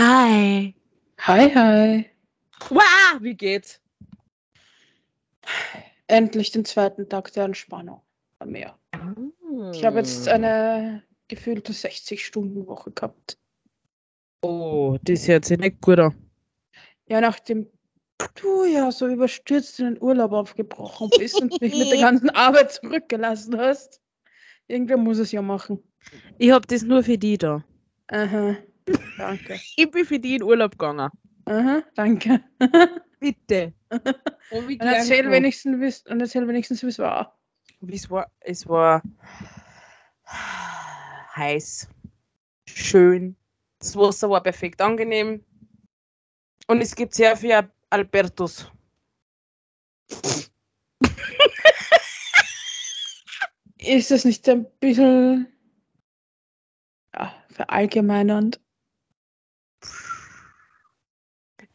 Hi. Hi, hi. Wow, wie geht's? Endlich den zweiten Tag der Entspannung. Mehr. Ich habe jetzt eine gefühlte 60-Stunden-Woche gehabt. Oh, das hört sich nicht gut an. Ja, nachdem du ja so überstürzt in den Urlaub aufgebrochen bist und mich mit der ganzen Arbeit zurückgelassen hast, irgendwer muss es ja machen. Ich hab das nur für die da. Aha. Danke. Ich bin für die in Urlaub gegangen. Aha, danke. Bitte. Und Und erzähl wenigstens, wie's- und erzähl wenigstens, wie es war. Es war, es war heiß, schön. Das Wasser war perfekt angenehm. Und es gibt sehr viel Albertus. Ist das nicht ein bisschen ja, verallgemeinernd?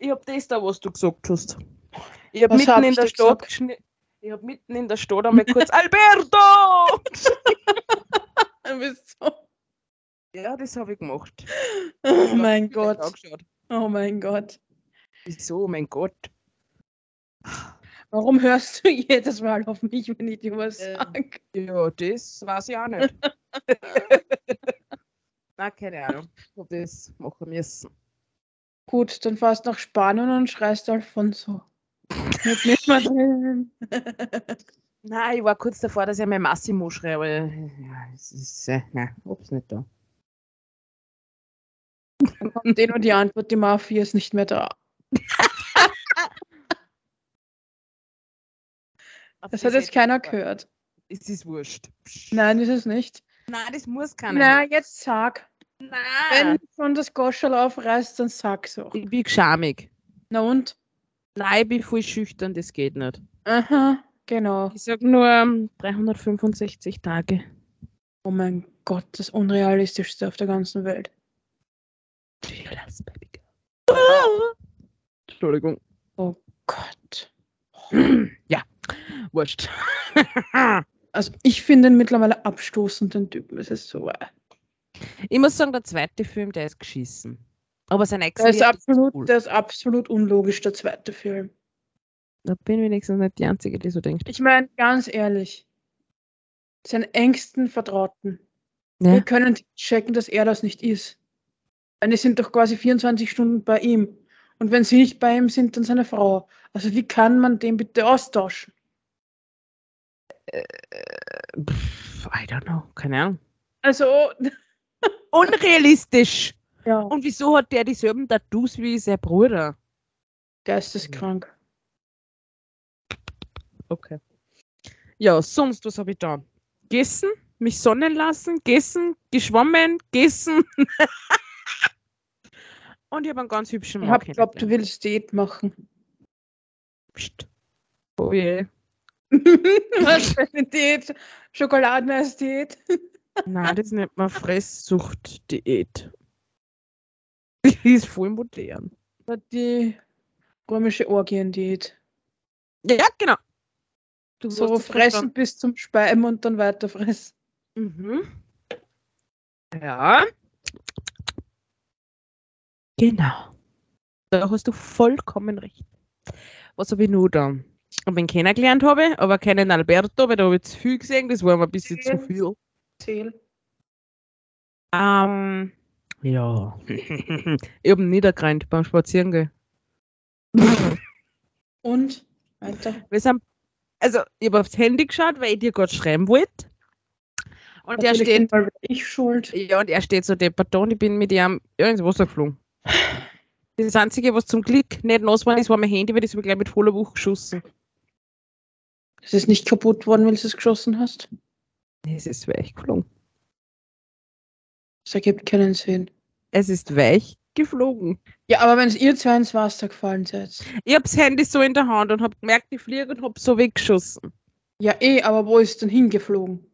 Ich hab das da, was du gesagt hast. Ich hab Was mitten hab in der Stadt Ich hab mitten in der Stadt einmal kurz Alberto! Wieso? ja, das habe ich gemacht. Oh mein Gott. Oh mein Gott. Wieso, mein Gott? Warum hörst du jedes Mal auf mich, wenn ich dir was Ähm. sage? Ja, das weiß ich auch nicht. Na, keine Ahnung. Ich hab das machen müssen. Gut, dann fahrst nach Spanien und schreist Alfonso. Mit nicht mehr drin. Nein, ich war kurz davor, dass ich mein Massimo schreibe, aber ja, es ist, äh, nein, hab's nicht da. Dann kommt eh nur die Antwort, die Mafia ist nicht mehr da. Das hat jetzt keiner gehört. Es ist wurscht. Nein, ist es nicht. Nein, das muss keiner. Na, jetzt sag. Wenn Nein. du schon das Goschel aufreißt, dann sag's auch. Ich bin schamig. Na und? Nein, ich bin voll schüchtern, das geht nicht. Aha, genau. Ich sag nur ähm, 365 Tage. Oh mein Gott, das Unrealistischste auf der ganzen Welt. Cheers, baby girl. Entschuldigung. Gott. ja, wurscht. Also ich finde ihn mittlerweile abstoßend, den Typen. Es ist so. äh, ich muss sagen, der zweite Film, der ist geschissen. Aber sein ex ist, absolut, cool. der ist absolut unlogisch, der zweite Film. Da bin ich wenigstens nicht die Einzige, die so denkt. Ich meine, ganz ehrlich. Seinen engsten Vertrauten. Ja. Wir können checken, dass er das nicht ist. Denn die sind doch quasi 24 Stunden bei ihm. Und wenn sie nicht bei ihm sind, dann seine Frau. Also wie kann man den bitte austauschen? Pff, I don't know, keine Ahnung. Also, Unrealistisch. ja, Und wieso hat der dieselben Tattoos wie sein Bruder? geisteskrank. Okay. Ja, sonst, was habe ich da? Gegessen, mich sonnen lassen, gegessen, geschwommen, gegessen. Und ich habe einen ganz hübschen Ich Mann hab glaubt, du willst Diät machen. Psst. Oh je. Was für eine Diät? Schokoladeneis-Diät? Nein, das nennt man Fresssucht-Diät. Die ist voll modern. Oder Die römische Orgiendiät. Ja, genau. Du So fressen bis zum Speiben und dann weiter fressen. Mhm. Ja. Genau. Da hast du vollkommen recht. Was habe ich nur da? Und wen kennengelernt habe, aber keinen Alberto, weil da habe ich zu viel gesehen, das war mir ein bisschen zu viel. Zähl. Ähm, ja. ich habe ihn niedergerannt beim Spazierengehen. Und? Weiter. Wir sind, also, ich habe aufs Handy geschaut, weil ich dir gerade schreiben wollte. Und der Natürlich steht, mal ich schuld. ja, und er steht so deppert und ich bin mit ihm ja, ins Wasser geflogen. Das Einzige, was zum Glück nicht nass war, ist, war mein Handy, weil das habe ich gleich mit voller Wucht geschossen. Es ist nicht kaputt worden, weil du es geschossen hast. Es ist weich geflogen. Das ergibt keinen Sinn. Es ist weich geflogen. Ja, aber wenn es ihr zwei ins Wasser gefallen seid. Ich habe das Handy so in der Hand und habe gemerkt, ich fliege und habe so weggeschossen. Ja, eh, aber wo ist denn hingeflogen?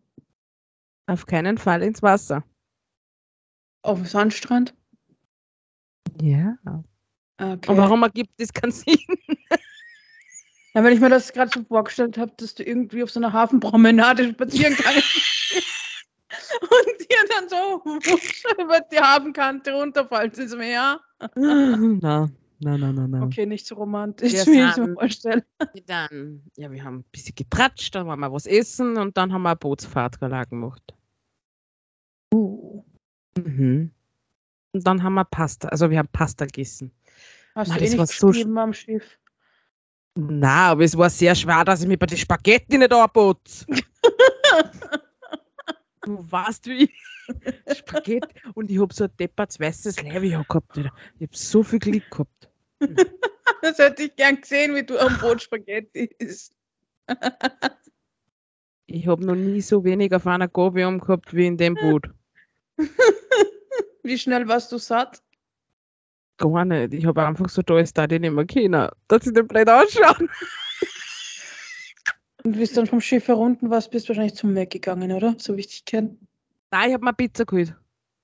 Auf keinen Fall ins Wasser. Auf dem Sandstrand? Ja. Okay. Und warum ergibt das keinen Sinn? Ja, wenn ich mir das gerade so vorgestellt habe, dass du irgendwie auf so einer Hafenpromenade spazieren kannst und dir dann so über die Hafenkante runterfällt ins Meer. na, na, na, na, na. Okay, nicht so romantisch, Wir wie ich mir vorstelle. Dann, ja, wir haben ein bisschen getratscht, dann waren wir was essen und dann haben wir eine Bootsfahrt gemacht. Uh. Mhm. Und dann haben wir Pasta, also wir haben Pasta gegessen. Hast Na, du das eh war nicht so sch- geschrieben am Schiff? Na, aber es war sehr schwer, dass ich mich bei den Spaghetti nicht anbot. du weißt wie. Spaghetti. Und ich habe so ein depperts weißes Leib gehabt. Alter. Ich habe so viel Glück gehabt. Das hätte ich gern gesehen, wie du am Boot Spaghetti isst. Ich habe noch nie so wenig auf einer Gabel gehabt wie in dem Boot. Wie schnell warst du satt? Gar nicht. Ich habe einfach so da ist da nicht mehr können, dass ich nicht blöd ausschauen. Und bist dann vom Schiff herunter warst, bist wahrscheinlich zum Mac gegangen, oder? So wie ich dich kenne. Nein, ich habe mir Pizza geholt.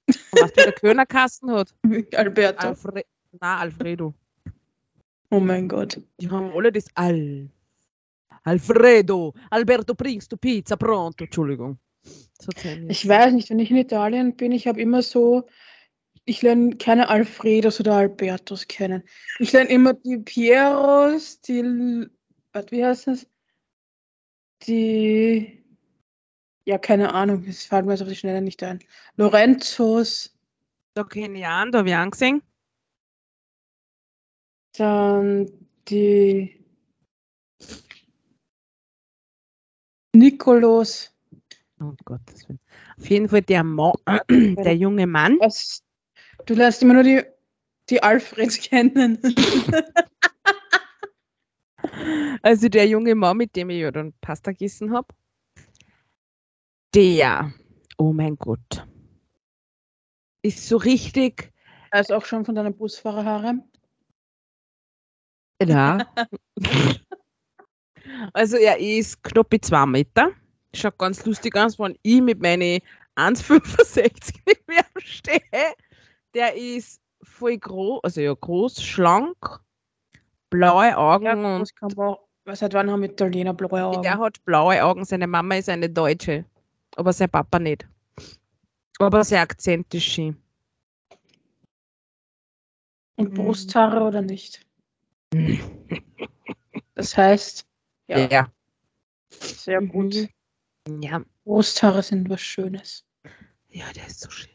Du, wie der Kölnerkasten hat? Alberto. Alfre Nein, Alfredo. Oh mein Gott. Die haben alle das Al. Alfredo, Alberto, bringst du Pizza pronto? Entschuldigung. Ich weiß nicht, wenn ich in Italien bin, ich habe immer so, ich lerne keine Alfredos oder Albertos kennen. Ich lerne immer die Pieros, die, warte, wie heißt das? Die, ja, keine Ahnung, es fällt mir jetzt auf die Schnelle nicht ein. Lorenzos, Da kenne ich an, da habe ich angesehen. dann die Nikolos. Oh Gottes Willen. Auf jeden Fall der, Mo der junge Mann. Was? Du lernst immer nur die, die Alfreds kennen. Also der junge Mann, mit dem ich ja dann Pasta gegessen habe. Der, oh mein Gott, ist so richtig, Er ist auch schon von deinem Busfahrerhaare. ja. also er ist knapp zwei Meter. Schaut ganz lustig aus, wenn ich mit meinen 1,65 nicht mehr stehe. Der ist voll groß, also ja groß, schlank, blaue Augen Ja, und auch. Seit wann haben Italiener blaue Augen? Er hat blaue Augen, seine Mama ist eine Deutsche, aber sein Papa nicht. Aber sein Akzent ist schön. Und Brusthaare oder nicht? Das heißt, ja, Ja. sehr gut. Mhm. Ja, Brusthaare sind was Schönes. ja, der ist so schön.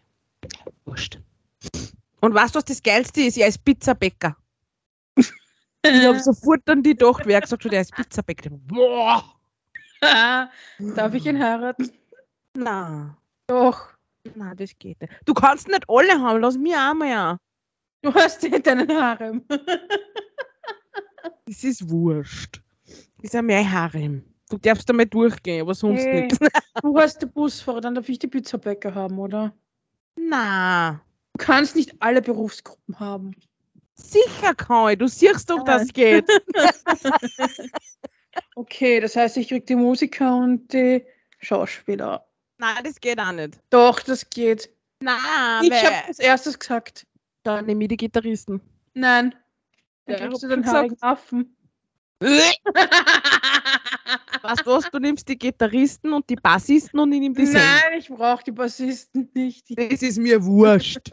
Wurscht. Und weißt du, was das Geilste ist? Er ist Pizzabäcker. Ich habe sofort an die gedacht, wer gesagt hat, er ist Pizzabäcker. Boah! Darf ich ihn heiraten? Na, Doch. na, das geht nicht. Du kannst nicht alle haben, lass mich einmal ja. Du hast eh deinen Harem. Das ist wurscht. Das ist ja mein Harem. Du darfst damit durchgehen, aber sonst Hey. nichts. Du hast den Busfahrer, dann darf ich die Pizzabäcker haben, oder? Na, kannst nicht alle Berufsgruppen haben. sicher ich. Du siehst doch, das geht. Okay, das heißt, ich krieg die Musiker und die Schauspieler. Nein, das geht auch nicht. Doch, das geht. Nein, Ich habe als erstes gesagt. dann nehme ich die Gitarristen. Nein. Dann Ja, kriegst du den haarigen Affen. Was? Du nimmst die Gitarristen und die Bassisten und ich nehme die Sänger. Nein, ich brauche die Bassisten nicht. Das ist mir wurscht.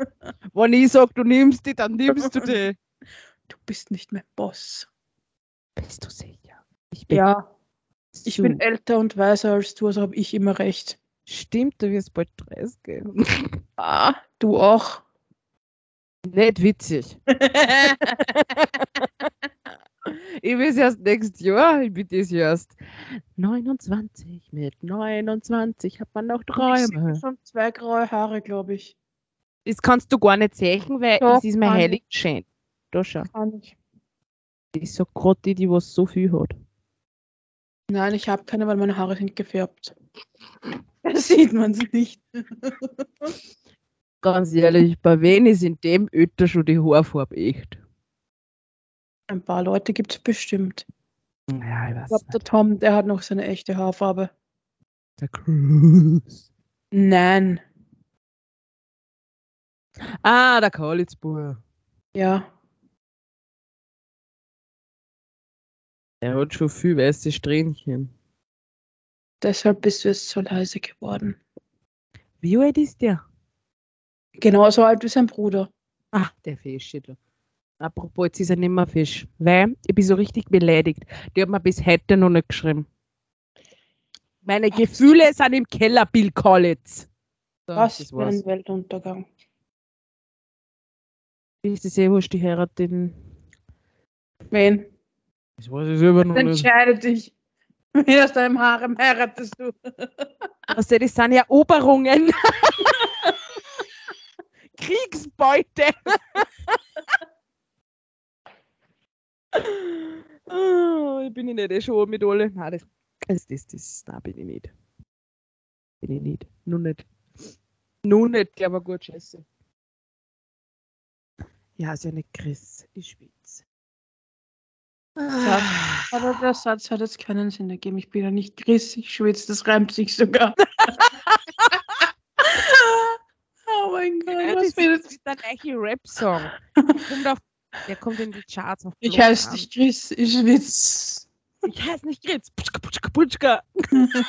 Wenn ich sage, du nimmst die, dann nimmst du die. Du bist nicht mein Boss. Bist du sicher? Ich bin Ja, ich bin älter und weiser als du, also habe ich immer recht. Stimmt, du wirst bald 30 gehen. Ah, du auch. Nicht witzig. Ich bin erst nächstes Jahr, ich bin das Jahr erst 29. Mit 29 hat man noch Ich Träume. schon zwei graue Haare, glaube ich. Das kannst du gar nicht sehen, weil Doch, das ist mein kann ich. Heiligenschein. Da schau. Kann ich. Die ist so gerade die, die was so viel hat. Nein, ich habe keine, weil meine Haare sind gefärbt. Da sieht man es nicht. Ganz ehrlich, bei wen ist in dem Ötter schon die Haarfarbe echt? Ein paar Leute gibt es bestimmt. Ja, ich Ich weiß glaube, der. Tom, der hat noch seine echte Haarfarbe. Der Cruz. Nein. Ah, der Kalitzbauer. Ja. Der hat schon viel weiße Strähnchen. Deshalb bist du jetzt so leise geworden. Wie alt ist der? Genauso alt wie sein Bruder. Ah, der Fischschädel. Apropos, jetzt ist er nicht mehr Fisch. Weil ich bin so richtig beleidigt. Die hat mir bis heute noch nicht geschrieben. Meine Gefühle sind im Keller, Bill Collins. So, Was das für war's. ein Weltuntergang. Ist es eh wurscht, die heiratet den. Wen? Das weiß ich selber noch nicht. Entscheide dich. Wen aus deinem Harem heiratest du? Also, das sind Eroberungen. Kriegsbeute. Oh, ich bin nicht eh schon mit alle. Nein, das, das, das, das nein, bin ich nicht. Bin ich nicht. Nur nicht. Nur nicht, aber gut, scheiße. Ja, ist ja nicht Chris. Ich schwitze. Ah. Aber der Satz hat jetzt keinen Sinn ergeben. Ich bin ja nicht Chris, ich schwitze, das reimt sich sogar. oh mein Gott, Ja, was das ist der gleiche Rap-Song. Kommt auf- Der kommt in die Charts auf Ich heiße nicht Chris, ich schwitze. Ich heiße nicht Chris. Putschka, putschka, putschka.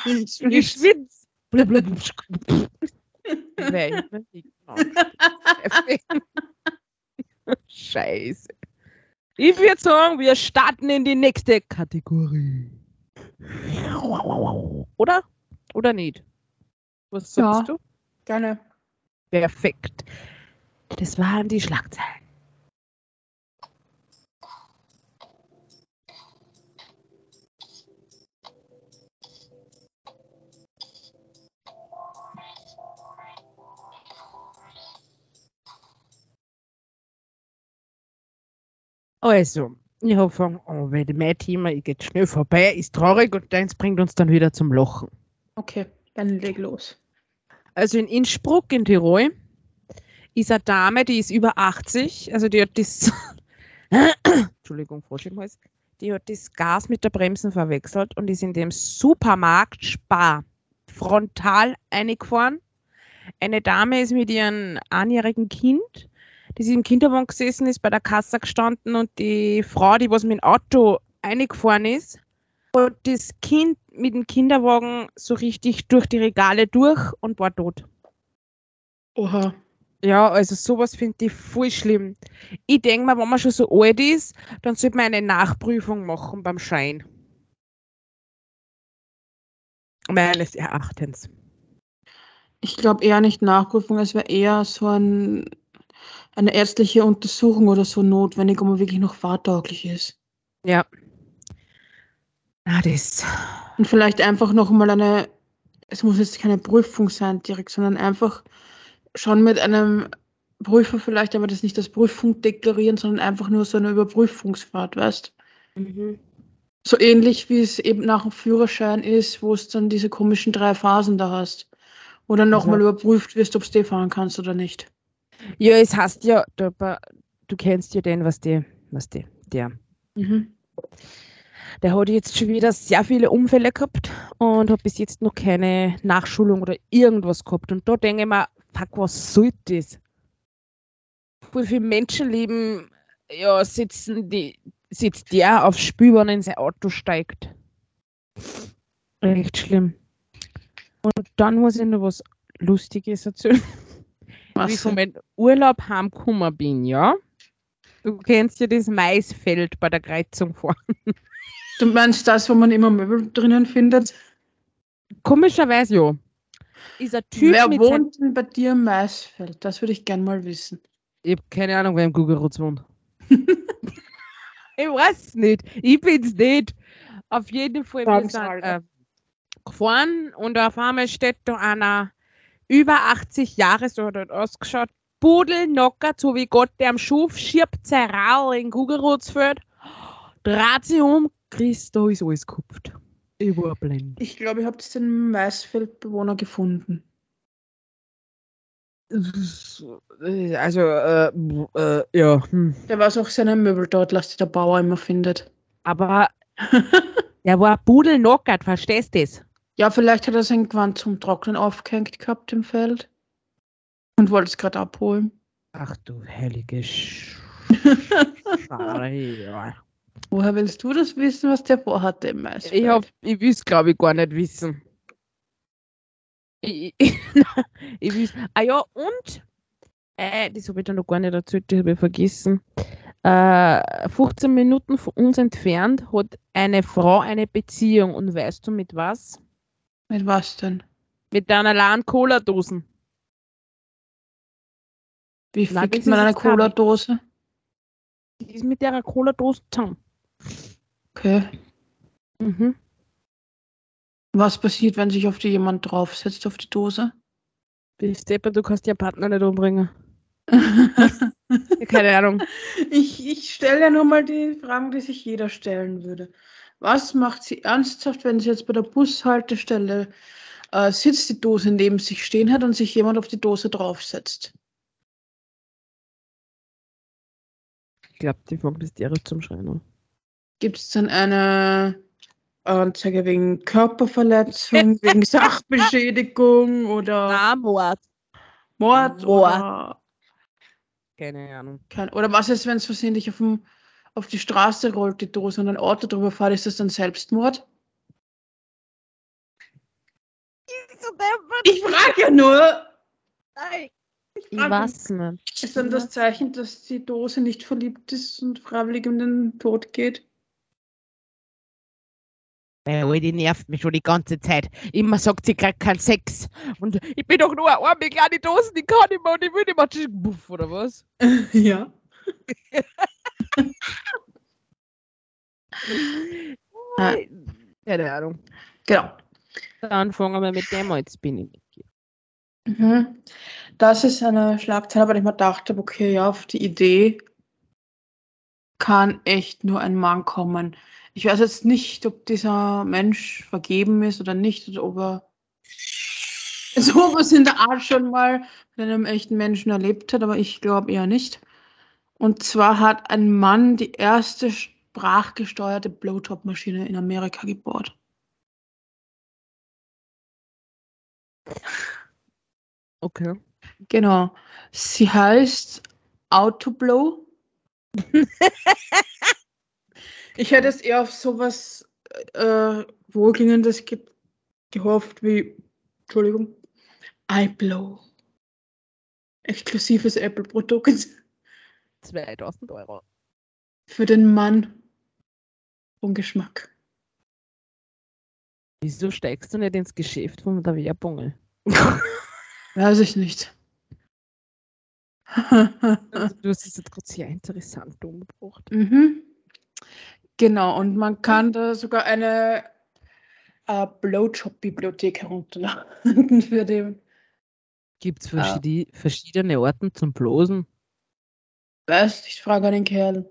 ich Ich schwitze. schwitze. Blablabla, putschka, putschka. Genau. Scheiße. Ich würde sagen, wir starten in die nächste Kategorie. Oder? Oder nicht? Was sagst Ja. du? Gerne. Perfekt. Das waren die Schlagzeilen. Also, ich habe von, oh, weil mein Thema ich geht schnell vorbei, ist traurig und deins bringt uns dann wieder zum Lachen. Okay, dann leg los. Also in Innsbruck in Tirol ist eine Dame, die ist über 80, also die hat das, Entschuldigung, Frosch im Hals, die hat das Gas mit der Bremsen verwechselt und ist in dem Supermarkt Spar frontal eingefahren. Eine Dame ist mit ihrem einjährigen Kind, die sie im Kinderwagen gesessen ist, bei der Kasse gestanden und die Frau, die was mit dem Auto eingefahren ist, hat das Kind mit dem Kinderwagen so richtig durch die Regale durch und war tot. Oha. Ja, also sowas finde ich voll schlimm. Ich denke mal, wenn man schon so alt ist, dann sollte man eine Nachprüfung machen beim Schein. Meines Erachtens. Ich glaube eher nicht Nachprüfung, es wäre eher so ein, eine ärztliche Untersuchung oder so notwendig, ob man wirklich noch fahrtauglich ist. Ja. Ah, das. Und vielleicht einfach noch mal eine, es muss jetzt keine Prüfung sein direkt, sondern einfach schon mit einem Prüfer vielleicht, aber das nicht als Prüfung deklarieren, sondern einfach nur so eine Überprüfungsfahrt, weißt Mhm. So ähnlich wie es eben nach dem Führerschein ist, wo es dann diese komischen drei Phasen da hast. Wo dann nochmal Also- überprüft wirst, ob du fahren kannst oder nicht. Ja, es heißt ja, du, du kennst ja den, was die, was die, der. Mhm. Der hat jetzt schon wieder sehr viele Unfälle gehabt und hat bis jetzt noch keine Nachschulung oder irgendwas gehabt. Und da denke ich mir, fuck, was soll das? Wie viele Menschenleben ja, sitzen die, sitzt der aufs Spiel, wenn er in sein Auto steigt. Echt schlimm. Und dann muss ich noch was Lustiges erzählen. Wie ich Was? von meinem Urlaub heimgekommen bin, ja? Du kennst ja das Maisfeld bei der Kreuzung vor. Du meinst das, wo man immer Möbel drinnen findet? Komischerweise ja. Ist ein Typ Wer wohnt denn bei dir im Maisfeld? Das würde ich gern mal wissen. Ich habe keine Ahnung, wer im Gugelrutz wohnt. ich weiß nicht. Ich bin's nicht. Auf jeden Fall, wir sind äh, gefahren und auf einmal steht da einer über 80 Jahre, so hat er ausgeschaut, pudelnockert, so wie Gott der am Schuf, schiebt sein Rau in Gugelrutzfeld, dreht sich um, Christ, da ist alles gekupft. Ich war blind. Ich glaube, ich habe den Maisfeldbewohner gefunden. Also, äh, äh, ja. Hm. Der weiß auch seine Möbel dort, die der Bauer immer findet. Aber der war pudelnockert, verstehst du das? Ja, vielleicht hat er sein Gewand zum Trocknen aufgehängt gehabt im Feld und wollte es gerade abholen. Ach du heilige Sch. Woher willst du das wissen, was der vorhatte im Maisfeld? Ich, hab, ich will es, glaube ich, gar nicht wissen. Ich, ich, ich will, ah ja, und Äh, das habe ich dann noch gar nicht erzählt, das habe ich vergessen. Äh, 15 Minuten von uns entfernt hat eine Frau eine Beziehung und weißt du mit was? Mit was denn? Mit einer leeren Cola-Dosen. Wie Nein, fickt man eine. Cola-Dose? Die ist mit der Cola-Dose zusammen. Okay. Mhm. Was passiert, wenn sich auf die jemand draufsetzt auf die Dose? Bist Depper, du kannst ja Partner nicht umbringen. Keine Ahnung. ich ich stelle ja nur mal die Fragen, die sich jeder stellen würde. Was macht sie ernsthaft, wenn sie jetzt bei der Bushaltestelle äh, sitzt, die Dose neben sich stehen hat und sich jemand auf die Dose draufsetzt? Ich glaube, die fangen das direkt zum Schreien an. Gibt es dann eine Anzeige wegen Körperverletzung, wegen Sachbeschädigung oder Na, Mord. Mord? Mord. Oder, Keine Ahnung. kein, oder was ist, wenn es versehentlich auf, dem, auf die Straße rollt, die Dose, und ein Auto drüber fährt, ist das dann Selbstmord? Ich frage ja nur. Ich frag weiß nicht. Ist dann das Zeichen, dass die Dose nicht verliebt ist und freiwillig in den Tod geht? Äh, die nervt mich schon die ganze Zeit. Immer sagt sie gerade keinen Sex. Und ich bin doch nur eine arme kleine Dose, die kann nicht mehr und ich will nicht mehr. Buff, oder was? ja. Ja. Keine Ahnung. Genau. Dann fangen wir mit dem an. Jetzt bin ich. Mhm. Das ist eine Schlagzeile, weil ich mir dachte, okay, ja, auf die Idee kann echt nur ein Mann kommen. Ich weiß jetzt nicht, ob dieser Mensch vergeben ist oder nicht, oder ob er sowas in der Art schon mal mit einem echten Menschen erlebt hat, aber ich glaube eher nicht. Und zwar hat ein Mann die erste sprachgesteuerte Blowjob-Maschine in Amerika gebaut. Okay. Genau. Sie heißt Autoblow. ich hätte es eher auf sowas äh, Wohlklingendes ge gehofft wie, Entschuldigung, iBlow. Exklusives Apple-Produkt 2000 Euro. für den Mann von Geschmack. Wieso steigst du nicht ins Geschäft von der Werbung? Weiß ich nicht. Du hast es jetzt gerade sehr interessant umgebracht. Mhm. Genau, und man kann da sogar eine äh, Blowjob-Bibliothek herunterladen für den. Gibt es Ah. verschiedene, verschiedene Orten zum Blosen? Weiß, ich frage den Kerl.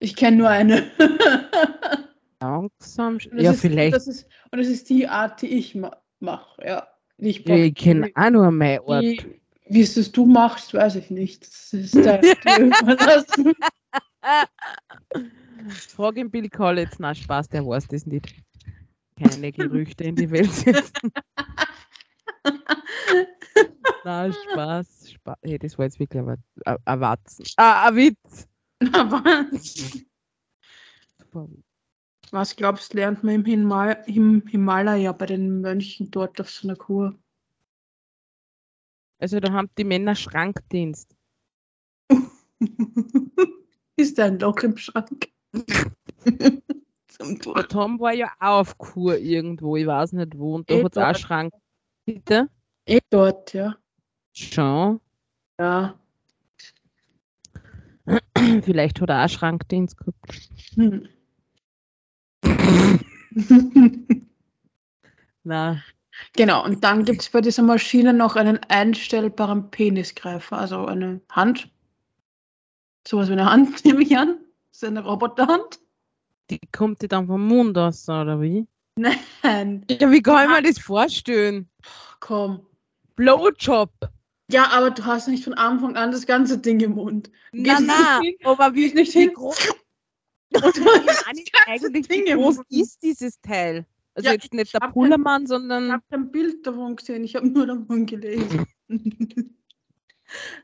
Ich kenne nur eine. Langsam. Ja, ist, vielleicht. Ist, und das ist die Art, die ich ma mache. Ja. Ich ich kenne auch nur meinen Ort. Wie, wie es das du machst, weiß ich nicht. Das ist der, dir überlassen. Frag ihn Bill Collins. Na, Spaß, der weiß das nicht. Keine Gerüchte in die Welt setzen. Na, Spaß. Spaß. Hey, das war jetzt wirklich ein, ein, ein Watzen. Ah, ein Witz. Was glaubst du, lernt man im, Himal im Himalaya bei den Mönchen dort auf so einer Kur? Also, da haben die Männer Schrankdienst. ist da ein Loch im Schrank? Zum Tor. Tom war ja auch auf Kur irgendwo, ich weiß nicht wo, und da Eh hat es auch. Schrank. Bitte? Eh dort, ja. Schon. Ja. Vielleicht hat er auch Schrankdienst gehabt. Hm. Na, genau, und dann gibt es bei dieser Maschine noch einen einstellbaren Penisgreifer, also eine Hand. Sowas wie eine Hand, nehme ich an. Das ist eine Roboterhand. die kommt die dann vom Mund aus, oder wie? Nein, Ja, wie kann ich mir das vorstellen? komm. Blowjob. Ja, aber du hast nicht von Anfang an das ganze Ding im Mund. Du Na, na, nicht aber wie, nicht wie groß, du ich eigentlich, Ding wie groß ist dieses Teil? Also Ja, jetzt nicht der Pullermann, Ich sondern habe kein Bild davon gesehen, ich habe nur davon gelesen.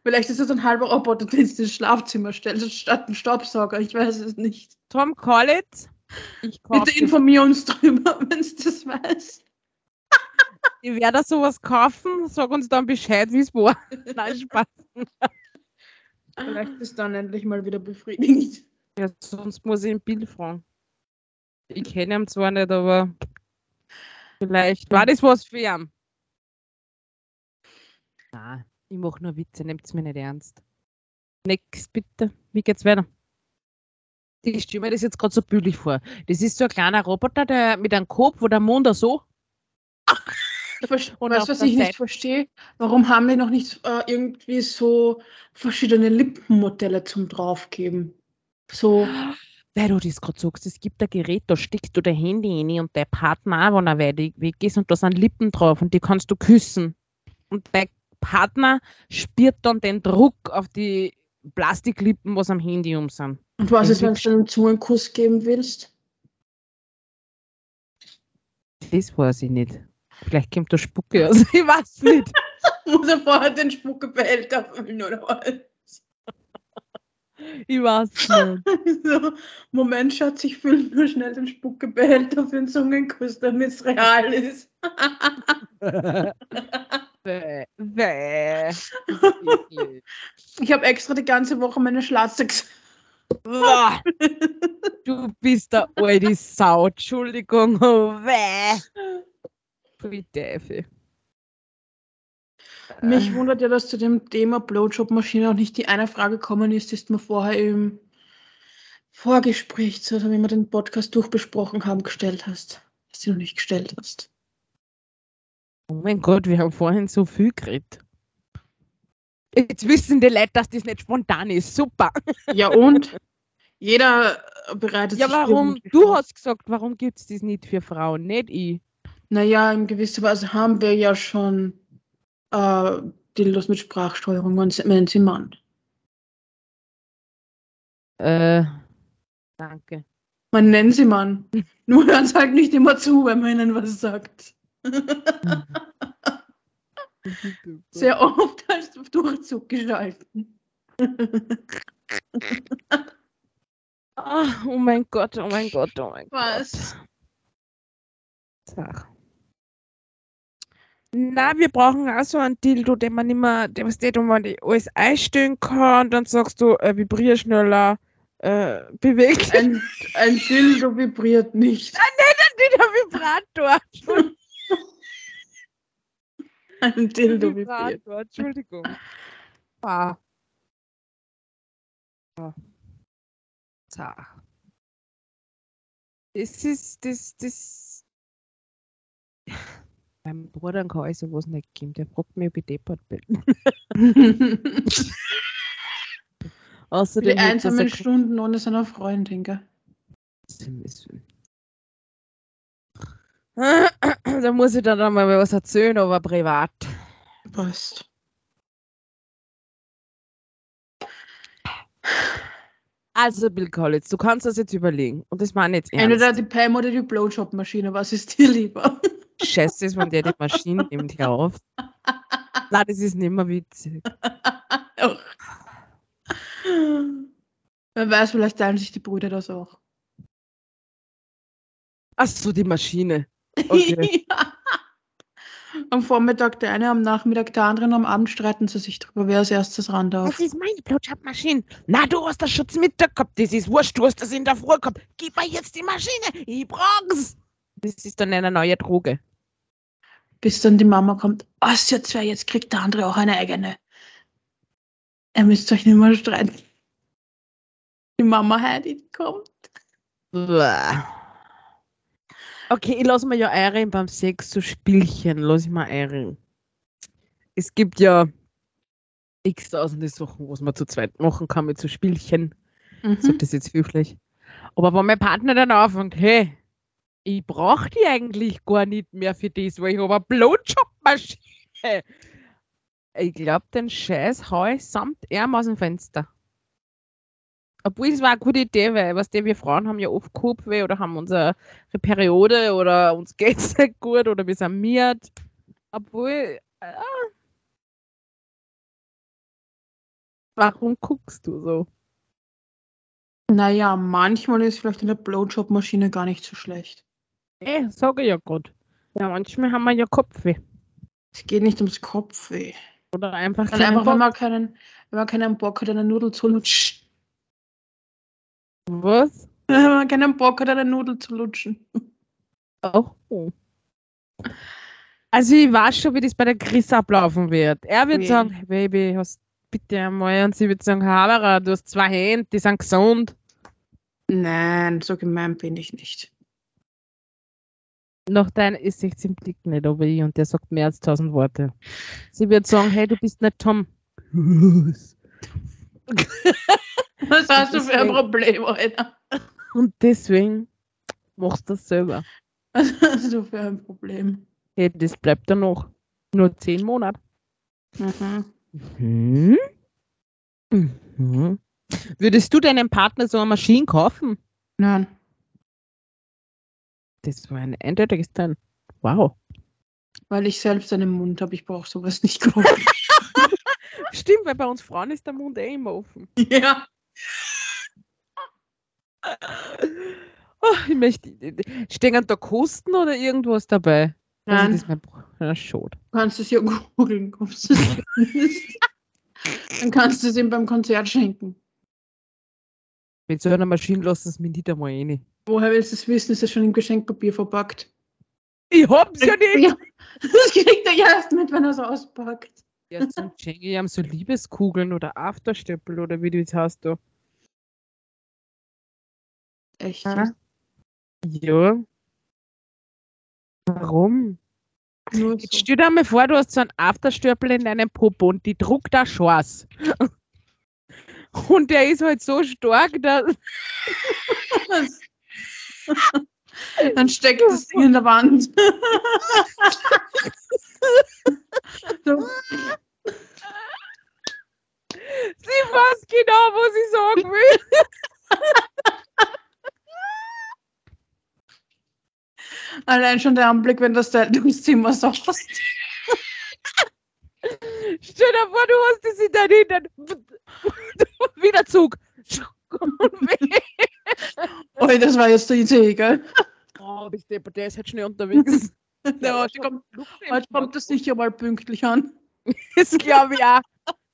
Vielleicht ist das ein halber Roboter, den du ins Schlafzimmer stellst, statt ein Staubsauger. Ich weiß es nicht. Tom. Ich kaufe Bitte informier uns drüber, wenn es das weiß. Ich werde sowas kaufen, sag uns dann Bescheid, wie es war. Nein, Spaß. Vielleicht ist dann endlich mal wieder befriedigend. Ja, sonst muss ich ein Bild fragen. Ich kenne ihn zwar nicht, aber vielleicht war das was für ihn. Nein, ich mache nur Witze, nehmt es mir nicht ernst. Next, bitte. Wie geht's weiter? Ich stelle mir das jetzt gerade so bildlich vor. Das ist so ein kleiner Roboter der, mit einem Kopf, wo der Mond da so. Weißt was ich nicht verstehe? Warum haben die noch nicht äh, irgendwie so verschiedene Lippenmodelle zum draufgeben? So, Weil du das gerade sagst, es gibt ein Gerät, da steckst du dein Handy rein und der Partner auch, wenn er weit weg ist und da sind Lippen drauf und die kannst du küssen. Und dein Partner spürt dann den Druck auf die Plastiklippen, was am Handy um sind. und was ist, wenn du einen Zungenkuss geben willst? Das weiß ich nicht. Vielleicht kommt da Spucke aus. Ich weiß nicht. Muss er vorher den Spuckebehälter füllen oder was? Ich weiß nicht. So, Moment, Schatz, ich fülle nur schnell den Spuckebehälter für den Zungenkuss, damit es real ist. Bäh, bäh. Ich habe extra die ganze Woche meine Schlatze Boah. Du bist der alte Sau. Entschuldigung. Oh, bäh. Teufel. Mich wundert ja, dass zu dem Thema Blowjob-Maschine auch nicht die eine Frage gekommen ist, die du mir vorher im Vorgespräch, also wie wir den Podcast durchbesprochen haben, gestellt hast. Dass du noch nicht gestellt hast. Oh mein Gott, wir haben vorhin so viel geredet. Jetzt wissen die Leute, dass das nicht spontan ist. Super. Ja und? Jeder bereitet Ja, sich warum? irgendwie Du hast gesagt, warum gibt es das nicht für Frauen? Nicht ich. Naja, in gewisser Weise haben wir ja schon äh, Dildos mit Sprachsteuerung und sie Mann. Äh, danke. Man nennt sie Mann. Nur hören sie halt nicht immer zu, wenn man ihnen was sagt. Sehr oft als Durchzug geschalten. Ah, oh mein Gott, oh mein Gott, oh mein Was? Gott. Sag. Na, wir brauchen auch so einen Dildo, den man immer, der was steht, wo man die alles einstellen kann. Dann sagst du, äh, vibrier schneller, äh, bewegt dich. Ein, ein Dildo vibriert nicht. Vibrator. Entschuldigung. Ein Dildo vibriert. Vibrator, Entschuldigung. Ah. Sag. Das ist, das, das. Meinem Bruder kann ich sowas nicht geben. Der fragt mich, ob ich deppert bin. Außerdem Die einsamen Stunden ohne seiner Freundin, gell? Da muss ich dann einmal was erzählen, aber privat. Passt. Also, Bill Collins, du kannst das jetzt überlegen. Und das meine ich jetzt Entweder ernst. die Pam oder die Blowjob-Maschine, was ist dir lieber? Scheiße ist, wenn der die Maschine nimmt, hör auf. Nein, das ist nicht mehr witzig. Wer weiß, vielleicht teilen sich die Brüder das auch. Ach so, die Maschine. Okay. Ja. Am Vormittag der eine, am Nachmittag der andere und am Abend streiten sie sich darüber, wer als erstes ran darf. Das ist meine Blowjob-Maschine. Na, du hast das schon zum Mittag gehabt. Das ist wurscht, du hast das in der Früh gehabt. Gib mir jetzt die Maschine. Ich brauch's. Das ist dann eine neue Droge. Bis dann die Mama kommt, was ihr zwei, jetzt kriegt der andere auch eine eigene. Ihr müsst euch nicht mehr streiten. Die Mama Heidi kommt. Bäh. Okay, ich lasse mir ja einreden beim Sex so Spielchen. Lass ich mal einreden. Es gibt ja x tausende Sachen, was man zu zweit machen kann mit so Spielchen. Mhm. das jetzt höflich. Aber wenn mein Partner dann anfängt, hey, ich brauche die eigentlich gar nicht mehr für das, weil ich habe eine Blowjob-Maschine. Ich glaube, den Scheiß hau ich samt Arm aus dem Fenster. Obwohl, es war eine gute Idee, weil, was wir Frauen haben ja oft Kopfweh oder haben unsere Periode oder uns geht's nicht gut oder wir sind miert. Obwohl, äh, warum guckst du so? Naja, manchmal ist vielleicht eine Blowjob-Maschine gar nicht so schlecht. Eh, sage ich ja gerade. Ja, manchmal haben wir ja Kopfweh. Es geht nicht ums Kopfweh. Oder einfach einfach, wenn man, keinen, wenn man keinen Bock hat, eine Nudel zu lutschen. Was? Wenn man keinen Bock hat, eine Nudel zu lutschen. Oh. Also ich weiß schon, wie das bei der Chris ablaufen wird. Er wird Wie? sagen, hey Baby, hast bitte einmal. Und sie wird sagen, Habera, du hast zwei Hände, die sind gesund. Nein, so gemein bin ich nicht. Nach deinem ist sich im Blick nicht, aber ich und der sagt mehr als tausend Worte. Sie wird sagen, hey, du bist nicht Tom. Was hast du für ein Problem, Alter? Und deswegen machst du das selber. Was hast du für ein Problem? Hey, das bleibt dann noch. Nur zehn Monate. Mhm. Mhm. Mhm. Würdest du deinem Partner so eine Maschine kaufen? Nein. Das war ein eindeutiges Teil. Wow. Weil ich selbst einen Mund habe, ich brauche sowas nicht kaufen. Stimmt, weil bei uns Frauen ist der Mund eh immer offen. ja. Oh, ich möchte. Stehen da Kosten oder irgendwas dabei? Also Nein, das ist mein ja, schade. du kannst es ja googeln. kommst du. Dann kannst du es ihm beim Konzert schenken. Mit so einer Maschine lassen sie mich nicht einmal rein. Woher willst du es wissen? Ist es schon im Geschenkpapier verpackt? Ich hab's ja nicht! Ja, das kriegt er erst mit, wenn er es auspackt. Ja, zum ich haben so Liebeskugeln oder Afterstöppel oder wie du das hast du. Echt? Ah. Ja. Warum? Nur Jetzt so. stell dir mal vor, du hast so einen Afterstöppel in deinem Popo und die druckt da Schwarz. Und der ist halt so stark, dass. Dann steckt es in der Wand. so, Sie weiß genau, was ich sagen will. allein schon der Anblick, wenn das Zimmer saust. Stell dir vor, du hast es in deinen Hintern. Wieder Zug. Oh, das war jetzt die Idee, gell? Oh, bist du, der ist halt schnell unterwegs. Der heute kommt, heute kommt das sicher mal pünktlich an. Das glaube ich auch.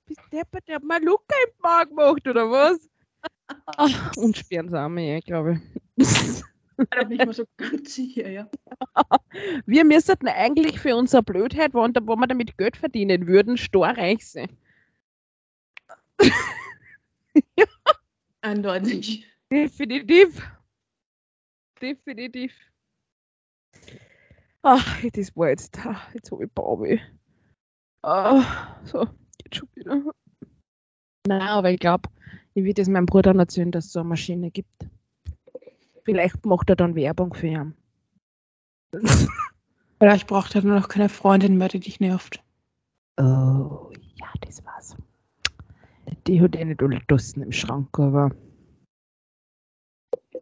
Bist du deppert, der hat mal Luca im Bauch gemacht, oder was? Und Spernsame, glaube ich. Da bin ich mir so ganz sicher, ja. Wir müssten eigentlich für unsere Blödheit, wo, wo wir damit Geld verdienen würden, storreich sein. Eindeutig. Definitiv. Definitiv. Ach, das war jetzt, jetzt habe ich Bauweh. Ah, so, geht schon wieder. Nein, aber ich glaube, ich will das meinem Bruder erzählen, dass es so eine Maschine gibt. Vielleicht macht er dann Werbung für ihn. Vielleicht braucht er nur noch keine Freundin mehr, die dich nervt. Oh, ja, das war's. Die hat eh nicht alle Dossen im Schrank, aber.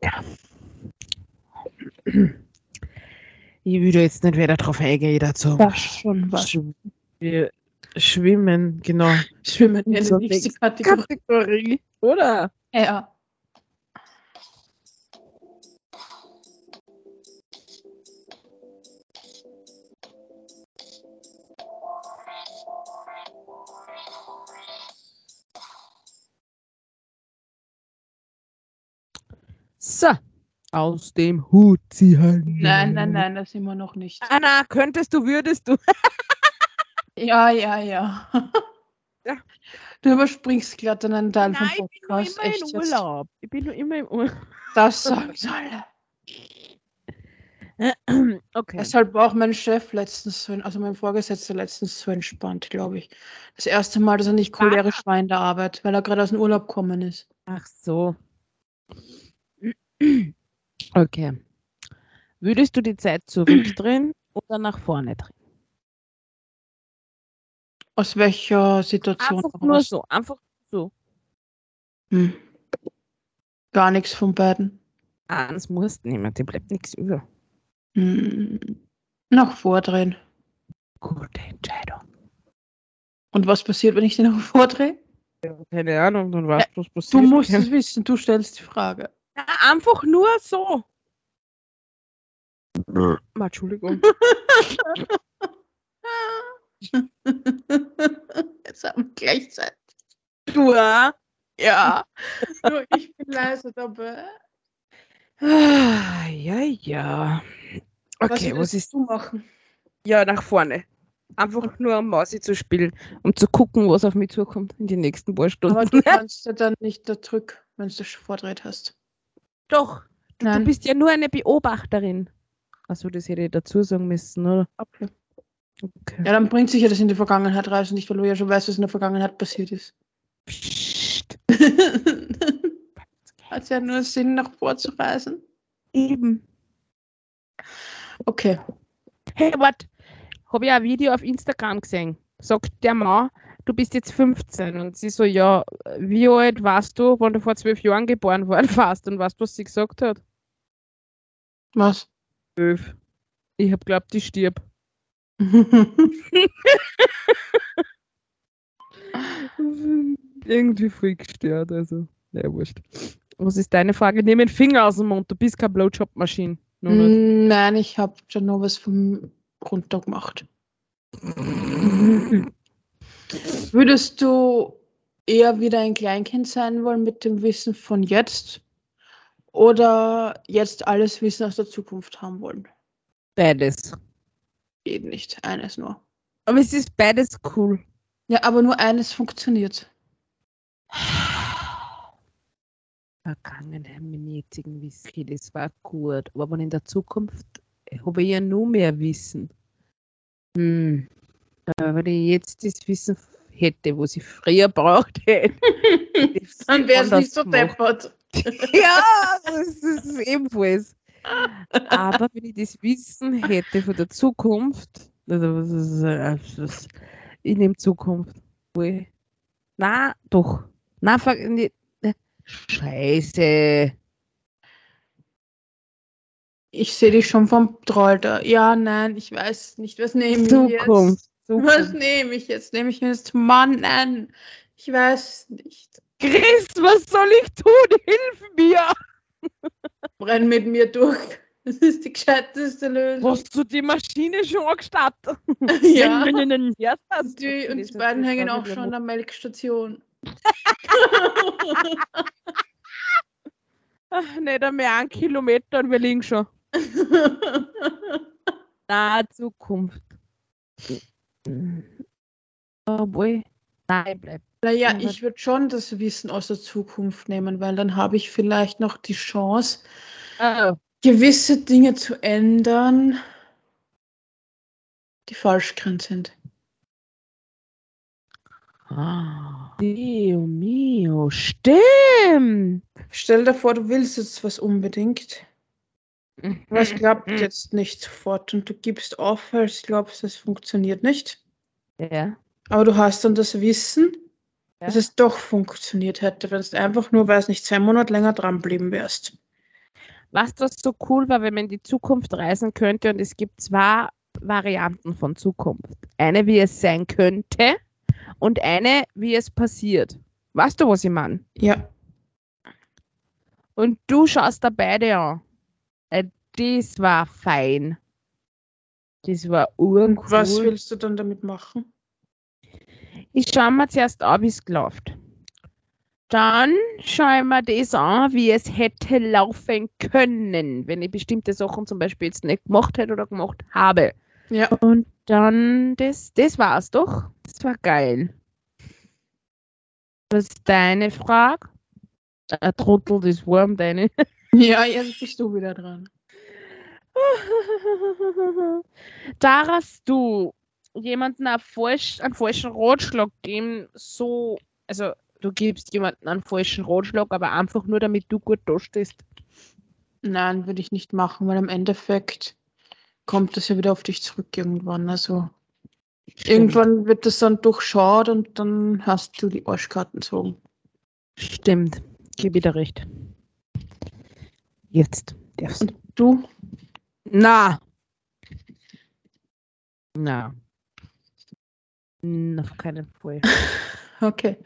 Ja. Ich würde jetzt nicht wieder drauf eingehen dazu. Das schon was. Wir schwimmen, genau. Schwimmen in So nächste nächste Kategorie. Kategorie, oder? Ja. So. Aus dem Hut ziehen. Nein, nein, nein, das sind wir noch nicht. Anna, könntest du, würdest du. Ja, ja, ja. Ja. Du überspringst glatt einen Teil vom Nein, ich bin nur Podcast. immer Echt jetzt. Urlaub. Ich bin nur immer im Urlaub. Das sie alle. Okay. Deshalb war auch mein Chef letztens, so, also mein Vorgesetzter letztens so entspannt, glaube ich. Das erste Mal, dass er nicht cholerisch war in der Arbeit, weil er gerade aus dem Urlaub gekommen ist. Ach so. Okay. Würdest du die Zeit zurückdrehen oder nach vorne drehen? Aus welcher Situation? Einfach nur so, einfach so. Hm. Gar nichts von beiden. Eins musst du nehmen, dir bleibt nichts über. Hm. Nach vordrehen. Gute Entscheidung. Und was passiert, wenn ich den nach vordrehe? Keine Ahnung, dann weißt du, was passiert. Du musst es wissen, du stellst die Frage. Ja, einfach nur so. Entschuldigung. Jetzt haben wir gleichzeitig. Du, ah? Ja. Nur ich bin leise dabei. Ah, ja, ja. Was Okay, was ist du machen? Ja, nach vorne. Einfach nur um Mausi zu spielen, um zu gucken, was auf mich zukommt in den nächsten paar Stunden. Aber du kannst ja dann nicht da zurück, wenn du das vordreht hast. Doch, du, du bist ja nur eine Beobachterin. Achso, das hätte ich dazu sagen müssen, oder? Okay. Okay. Ja, dann bringt sich ja das in die Vergangenheit raus, nicht weil du ja schon weißt, was in der Vergangenheit passiert ist. Psst. Hat ja nur Sinn, nach vorzureisen. Eben. Okay. Hey, warte. Habe ich ein Video auf Instagram gesehen. Sagt der Mann, du bist jetzt 15. Und sie so, ja, wie alt warst du, wenn du vor zwölf Jahren geboren worden warst? Und weißt du, was sie gesagt hat? Was? Zwölf. Ich hab glaubt, ich stirb. Irgendwie gestört, also. Naja, wurscht. Was ist deine Frage? Nimm den Finger aus dem Mund, du bist keine Blowjob-Maschine. Nein, ich habe schon noch was vom runter gemacht. Würdest du eher wieder ein Kleinkind sein wollen mit dem Wissen von jetzt oder jetzt alles Wissen aus der Zukunft haben wollen? Beides. Geht nicht, eines nur. Aber es ist beides cool. Ja, aber nur eines funktioniert. Vergangenheit, mein jetzigen Wissen, das war gut. Aber wenn in der Zukunft habe ich ja nur mehr Wissen. Hm. Aber wenn ich jetzt das Wissen hätte, was ich früher braucht hätte. Dann wäre es nicht so deppert. Ja, das ist ebenfalls. Aber wenn ich das Wissen hätte von der Zukunft, was äh, was- ich nehme Zukunft. Na, doch. Na, nee, äh, Scheiße. Ich sehe dich schon vom Troll da. Ja, nein, ich weiß nicht. Was nehme ich Zukunft. jetzt? Was Zukunft. nehme ich jetzt? Nehme ich jetzt Mann? Nein, ich weiß nicht. Chris, was soll ich tun? Hilf mir! Brenn mit mir durch. Das ist die gescheiteste Lösung. Hast du die Maschine schon angestartet? Ja. Ja, Die, und die beiden hängen auch schon an der Melkstation. Ach, Nicht einmal einen Kilometer und wir liegen schon. Na, Zukunft. Obwohl, nein, bleib. Naja, Aber- ich würde schon das Wissen aus der Zukunft nehmen, weil dann habe ich vielleicht noch die Chance, Oh, gewisse Dinge zu ändern, die falsch drin sind. Dio mio, stimmt. Stell dir vor, du willst jetzt was unbedingt. Aber es klappt Mhm. jetzt nicht sofort und du gibst auf, weil du glaubst, es funktioniert nicht. Ja. Aber du hast dann das Wissen, Ja. dass es doch funktioniert hätte, wenn du einfach nur, weil es nicht zwei Monate länger dranbleiben wärst. Was das so cool war, wenn man in die Zukunft reisen könnte und es gibt zwei Varianten von Zukunft. Eine, wie es sein könnte und eine, wie es passiert. Weißt du, was ich meine? Ja, Und du schaust da beide an. Äh, Das war fein. Das war und urcool. was willst du dann damit machen? Ich schaue mir zuerst an, wie es läuft. Dann schaue ich mir das an, wie es hätte laufen können, wenn ich bestimmte Sachen zum Beispiel jetzt nicht gemacht hätte oder gemacht habe. Ja, Und dann, das, das war's doch. Das war geil. Was ist deine Frage? Ein Trottel, das Wurm, deine. ja, jetzt bist du wieder dran. Darfst du jemanden einen, falsch, einen falschen Ratschlag geben, so, also du gibst jemanden einen falschen Ratschlag, aber einfach nur, damit du gut dastehst. Nein, würde ich nicht machen, weil im Endeffekt kommt das ja wieder auf dich zurück irgendwann. Also irgendwann wird das dann durchschaut und dann hast du die Arschkarten gezogen. Stimmt, gebe dir recht. Jetzt darfst du. Du? Na. Na. Auf keinen Fall. Okay.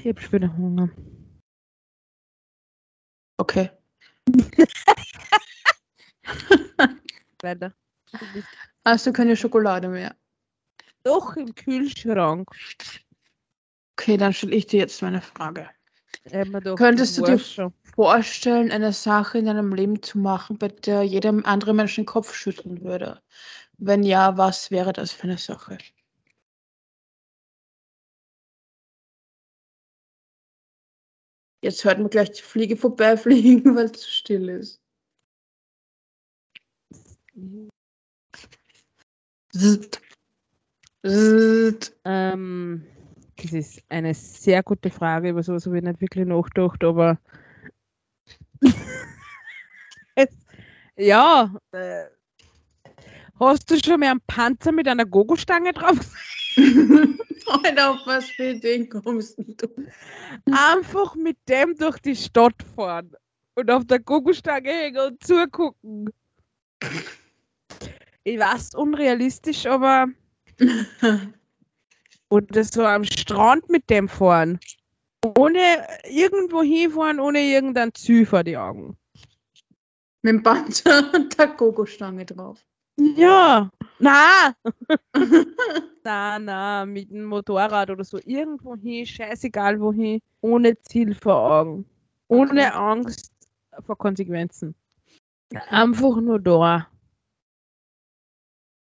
Ich habe schon wieder Hunger. Okay. Weiter. Hast du keine Schokolade mehr? Doch im Kühlschrank. Okay, dann stelle ich dir jetzt meine Frage. Könntest du dir schon. vorstellen, eine Sache in deinem Leben zu machen, bei der jedem anderen Menschen den Kopf schütteln würde? Wenn ja, was wäre das für eine Sache? Jetzt hört man gleich die Fliege vorbeifliegen, weil es zu still ist. Zzt. Zzt. Ähm, das ist eine sehr gute Frage. Über sowas habe ich nicht wirklich nachgedacht, aber ja, äh, hast du schon mal einen Panzer mit einer Gogostange drauf? Alter, auf was für Ideen kommst du? Einfach mit dem durch die Stadt fahren und auf der Gogostange hängen und zugucken. Ich weiß, unrealistisch, aber oder so am Strand mit dem fahren. Ohne irgendwo hinfahren, ohne irgendein Ziel vor die Augen. Mit dem Panzer und der Gogostange drauf. Ja, na, na, na, mit dem Motorrad oder so irgendwo hin, scheißegal wohin, ohne Ziel vor Augen, ohne. Angst vor Konsequenzen. Einfach nur da.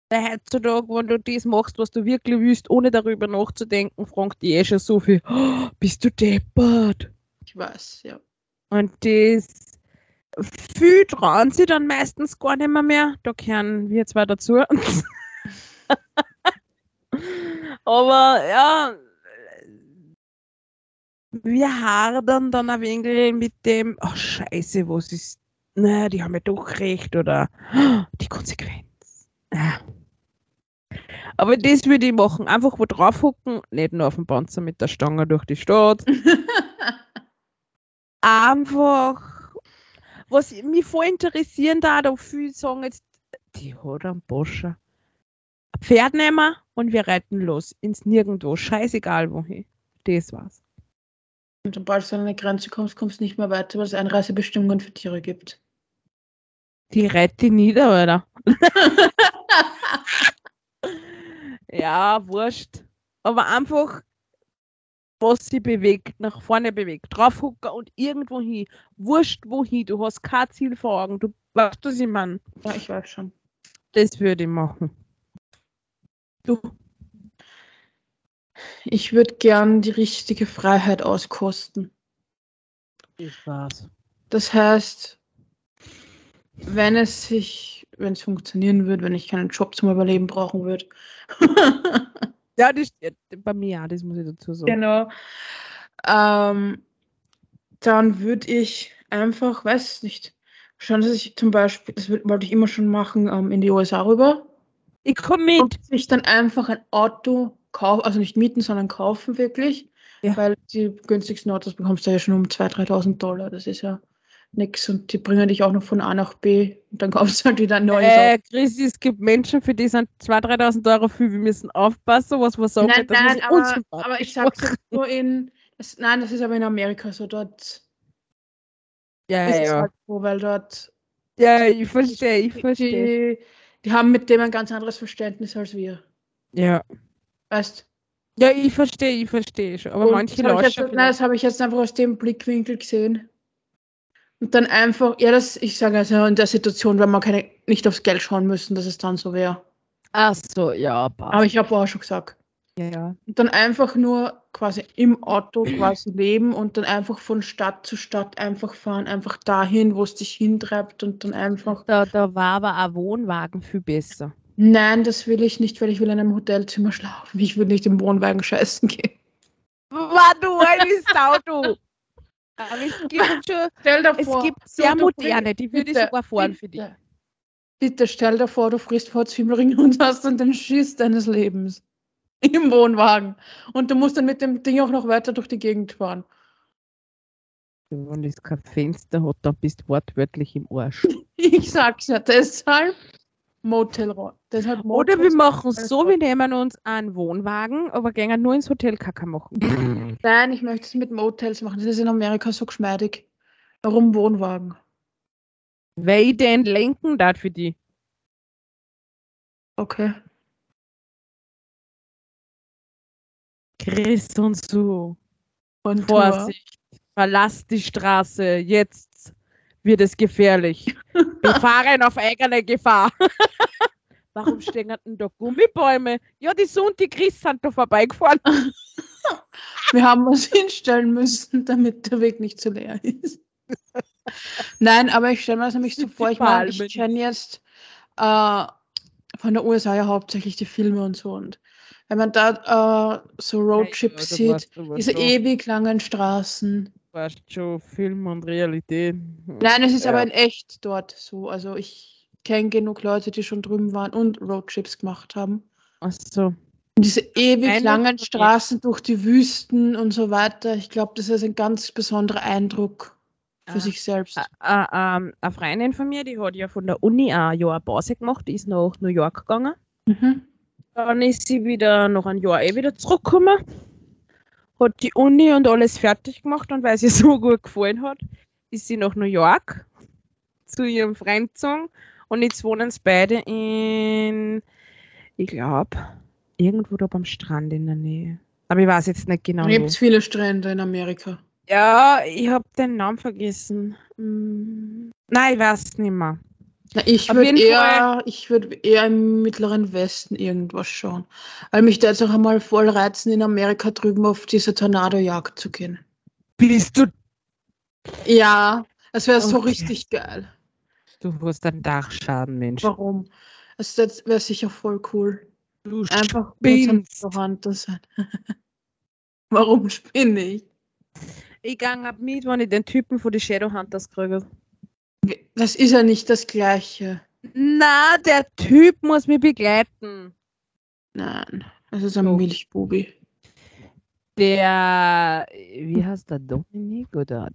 Weil Heutzutage, wenn du das machst, was du wirklich willst, ohne darüber nachzudenken, fragt die eh schon so viel, "Oh, bist du deppert? Ich weiß, ja. Und das viel trauen sie dann meistens gar nicht mehr, mehr. Da gehören wir zwar dazu. Aber ja, wir hadern dann ein wenig mit dem, ach scheiße, was ist, na, die haben ja doch recht oder "Oh, die Konsequenz. Ja. Aber das würde ich machen, einfach wo drauf hocken, nicht nur auf dem Panzer mit der Stange durch die Stadt, einfach, was mich voll interessieren da, da viele sagen jetzt, die hat einen Boscher. Ein Pferd nehmen und wir reiten los ins Nirgendwo, scheißegal wohin. Das war's. Und sobald du an eine Grenze kommst, kommst du nicht mehr weiter, weil es Einreisebestimmungen für Tiere gibt. Die reite ich nieder, oder? ja, wurscht. Aber einfach, was sie bewegt, nach vorne bewegt, draufhucken und irgendwo hin. Wurscht wohin, du hast kein Ziel vor Augen. Du weißt, was ich meine. Ja, ich weiß schon. Das würde ich machen. Du. Ich würde gern die richtige Freiheit auskosten. Ich war's. Das heißt, wenn es sich, wenn es funktionieren würde, wenn ich keinen Job zum Überleben brauchen würde. Ja, das bei mir, ja, das muss ich dazu sagen. genau. Ähm, dann würde ich einfach, weiß nicht, schauen, dass ich zum Beispiel, das wollte ich immer schon machen, ähm, in die USA rüber. Ich komme mit. Und sich dann einfach ein Auto kaufen, also nicht mieten, sondern kaufen wirklich. Ja. Weil die günstigsten Autos bekommst du ja schon um 2.000, 3.000 Dollar. Das ist ja nix. Und die bringen dich auch noch von A nach B. Und dann kaufst du halt wieder ein neues Äh, Chris, es gibt Menschen, für die sind 2.000, 3.000 Euro viel. Wir müssen aufpassen, was wir sagen. Nein, nein, aber, aber ich sag's nur in. Das, nein, das ist aber in Amerika so. Dort Ja, ist es ja. halt so, weil dort. Ja, ich verstehe, ich verstehe. Die, die haben mit dem ein ganz anderes Verständnis als wir. Ja. Weißt Ja, ich verstehe, ich verstehe schon. Aber Und manche jetzt, Nein, das habe ich jetzt einfach aus dem Blickwinkel gesehen. Und dann einfach, ja, das, ich sage also in der Situation, wenn man keine, nicht aufs Geld schauen müssen, dass es dann so wäre. Ach so, ja, passt. Aber ich habe auch schon gesagt. ja. Und dann einfach nur quasi im Auto quasi leben und dann einfach von Stadt zu Stadt einfach fahren, einfach dahin, wo es dich hintreibt und dann einfach. Da, da war aber ein Wohnwagen viel besser. Nein, das will ich nicht, weil ich will in einem Hotelzimmer schlafen. Ich will nicht im Wohnwagen scheißen gehen. War du eine Sau, du! Aber es gibt schon, Stell dir es gibt sehr moderne, die würde ich bitte, sogar fahren für dich. Bitte. Bitte stell dir vor, du frisst vor Zwiebelring und hast dann den Schiss deines Lebens im Wohnwagen. Und du musst dann mit dem Ding auch noch weiter durch die Gegend fahren. Wenn das kein Fenster hat, dann bist du wortwörtlich im Arsch. Ich sag's ja, deshalb Motelraum. Deshalb Oder wir machen es so, wir nehmen uns einen Wohnwagen, aber gehen nur ins Hotel Kaka machen. Nein, ich möchte es mit Motels machen. Das ist in Amerika so geschmeidig. Warum Wohnwagen? Ich den lenken darf für die. Okay. Chris und Sue. Und Vorsicht, verlass die Straße, jetzt wird es gefährlich. Befahren auf eigene Gefahr. Warum stehen denn da Gummibäume? Ja, die Sue und die Chris sind da vorbeigefahren. Wir haben was hinstellen müssen, damit der Weg nicht zu leer ist. Nein, aber ich stelle mir das nämlich so vor, ich meine, ich kenne jetzt äh, von der USA ja hauptsächlich die Filme und so. Und wenn man da äh, so Roadtrips du sieht, diese ewig langen Straßen. Weißt schon Film und Realität. Nein, es ist Ja. aber in echt dort so. Also ich kenne genug Leute, die schon drüben waren und Roadtrips gemacht haben. Ach so. Und diese ewig Eine langen Straßen durch die Wüsten und so weiter, ich glaube, das ist ein ganz besonderer Eindruck für Ah. sich selbst. Ä- äh, ähm, eine Freundin von mir, die hat ja von der Uni ein Jahr Pause gemacht, die ist nach New York gegangen. Mhm. Dann ist sie wieder nach einem Jahr eh wieder zurückgekommen. Hat die Uni und alles fertig gemacht und weil sie so gut gefallen hat, ist sie nach New York zu ihrem Freund gezogen und jetzt wohnen sie beide in, ich glaube, irgendwo da beim Strand in der Nähe. Aber ich weiß jetzt nicht genau. Gibt es viele Strände in Amerika. Ja, ich habe den Namen vergessen. Hm, Nein, ich weiß nicht mehr. Na, ich würde eher, ich würd eher im Mittleren Westen irgendwas schauen. Weil mich da jetzt auch einmal voll reizen, in Amerika drüben auf diese Tornadojagd zu gehen. Bist du? Ja, das wäre so Okay. richtig geil. Du hast einen Dachschaden, Mensch. Warum? Das wäre sicher voll cool. Du Einfach so. Verwandter sein. Warum spinne ich? Ich gang ab mit, wenn ich den Typen von die Shadowhunters kriege. Das ist ja nicht das Gleiche. Na, der Typ muss mich begleiten. Nein, das ist ein Doch. Milchbubi. Der, wie heißt der, Dominik oder?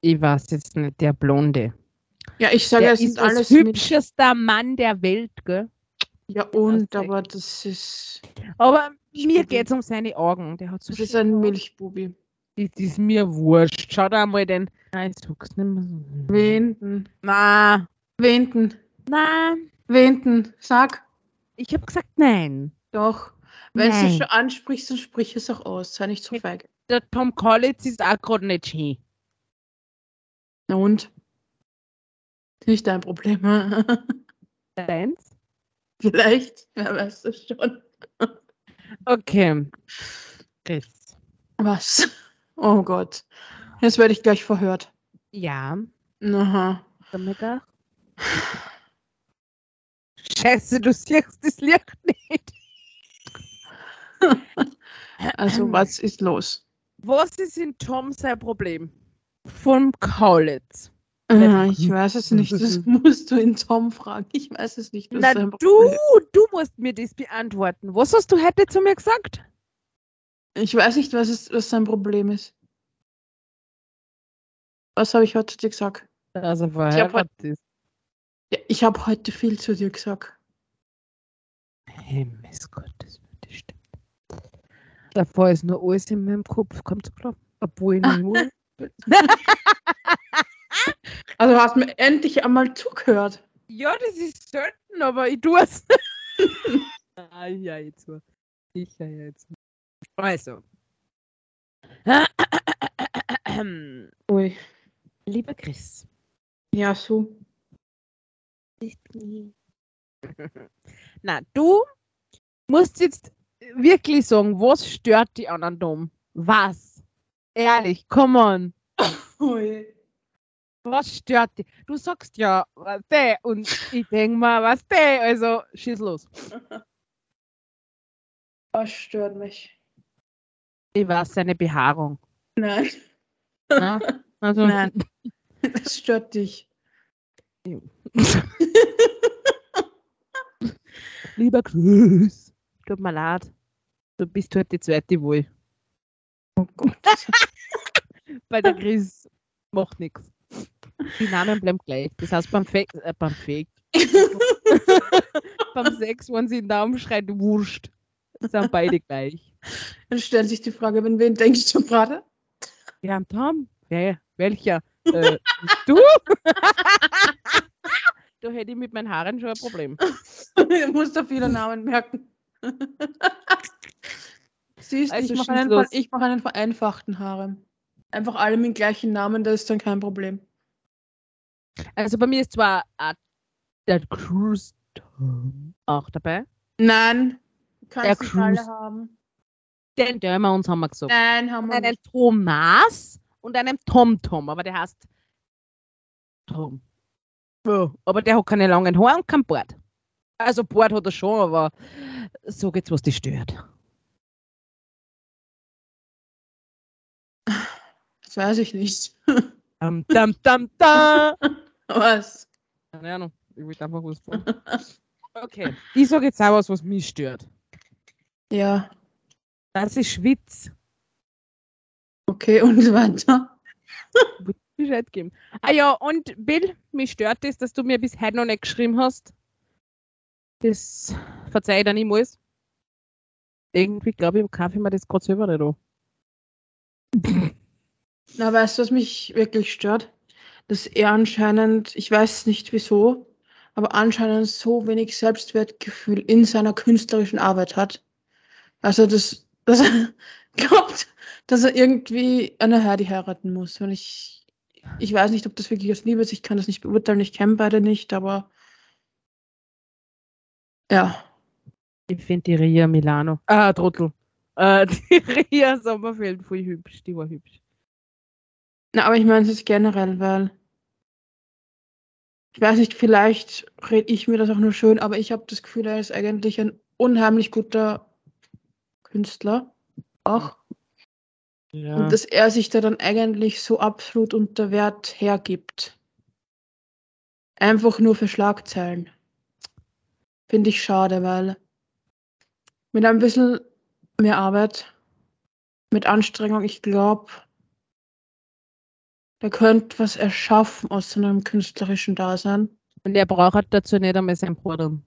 Ich weiß jetzt nicht, der Blonde. Ja, ich sage, Der es ist alles Milch. hübschester Mann der Welt, gell? Ja, und, Das aber das ist, Aber mir geht es um seine Augen. Der hat so das ist ein. Milchbubi. Das ist mir wurscht. Schau da mal den. Nein, ich sag's nicht mehr so. Wen denn? Na, Wen denn? na, Wen denn? Sag ich habe gesagt nein. doch. Wenn du es schon ansprichst, dann sprich es auch aus. Sei nicht so Mit- feige. Der Tom Collins ist auch gerade nicht. Na und? Nicht dein Problem. Deins? Vielleicht, wer weiß das schon. Okay. Chris. Was? Oh Gott. Jetzt werde ich gleich verhört. Ja, Aha. Dominika. Scheiße, du siehst das Licht nicht. Also, was ist los? Was ist in Tom sein Problem? Vom Kaulitz. Aha, ich weiß es nicht. Das musst du in Tom fragen. Ich weiß es nicht. Na, du, du musst mir das beantworten. Was hast du heute zu mir gesagt? Ist. Ich weiß nicht, was, es, was sein Problem ist. Was habe ich heute zu dir gesagt? Also verheiratet ist. Ja, ich habe heute viel zu dir gesagt. Himmels Gottes, das stimmt. Davor ist nur alles in meinem Kopf. Kommt klar. Obwohl ich nur. Also hast mir endlich einmal zugehört. ja, das ist selten, aber ich tue es. ah, ja, jetzt mal. Ich ja jetzt. Also. Ui. Lieber Chris. Ja, so. Na, du musst jetzt wirklich sagen, was stört die anderen dumm? Was? Ehrlich, come on. Ui. Was stört dich? Du sagst ja, was der und ich denke mal, was der, also schieß los. Was stört mich? Ich weiß seine Behaarung. Nein. Ne? Also, Nein. Das stört dich. Lieber Chris, tut mir leid. Du bist heute die zweite wohl. Oh Gott. Bei der Chris macht nichts. Die Namen bleiben gleich. Das heißt, beim Fake, äh, beim Fake, beim Sex, wenn sie den Daumen schreit, wurscht. Sind beide gleich. Dann stellt sich die Frage, an wen denkst du gerade? Ja, am Tom? Wer? Welcher? Äh, du? da hätte ich mit meinen Haaren schon ein Problem. Du musst auf viele Namen merken. Siehst, Also ich mache einen, ich mach einen vereinfachten Harem. Einfach alle mit dem gleichen Namen, das ist dann kein Problem. Also bei mir ist zwar der Cruise Tom auch dabei. Nein, du Der kannst nicht alle haben. Den wir uns, haben wir gesagt. Nein, haben Und wir einen nicht. Thomas und einen Tom-Tom, aber der heißt Tom. Ja, aber der hat keine langen Haare und kein Bart. Also Bart hat er schon, aber so geht's, was die stört. Das weiß ich nicht. Dam, dam, dam, da. Was? Keine Ahnung, ich will einfach was sagen. Okay, ich sage jetzt auch was, was mich stört. Ja, Das ist Schwitz. okay, und weiter. Bescheid geben. Ah ja, und Bill, mich stört es, dass du mir bis heute noch nicht geschrieben hast. Das verzeih ich dir niemals. Irgendwie glaube ich, kaufe ich mir das gerade selber nicht an. Na, weißt du, was mich wirklich stört? Dass er anscheinend, ich weiß nicht wieso, aber anscheinend so wenig Selbstwertgefühl in seiner künstlerischen Arbeit hat. Also, dass, dass er glaubt, dass er irgendwie eine Heidi heiraten muss. Und ich, ich weiß nicht, ob das wirklich aus Liebe ist. Ich kann das nicht beurteilen. Ich kenne beide nicht, aber ja. Ich finde die Ria Milano, ah, Trottel, äh, die Ria Sommerfeld voll hübsch, die war hübsch. Na, aber ich meine es ist generell, weil ich weiß nicht, vielleicht rede ich mir das auch nur schön, aber ich habe das Gefühl, er ist eigentlich ein unheimlich guter Künstler. Auch. Ja. Und dass er sich da dann eigentlich so absolut unter Wert hergibt. Einfach nur für Schlagzeilen. Finde ich schade, weil mit ein bisschen mehr Arbeit, mit Anstrengung, ich glaube, der könnte was erschaffen aus seinem künstlerischen Dasein. Und er braucht dazu nicht einmal seinen Bruder.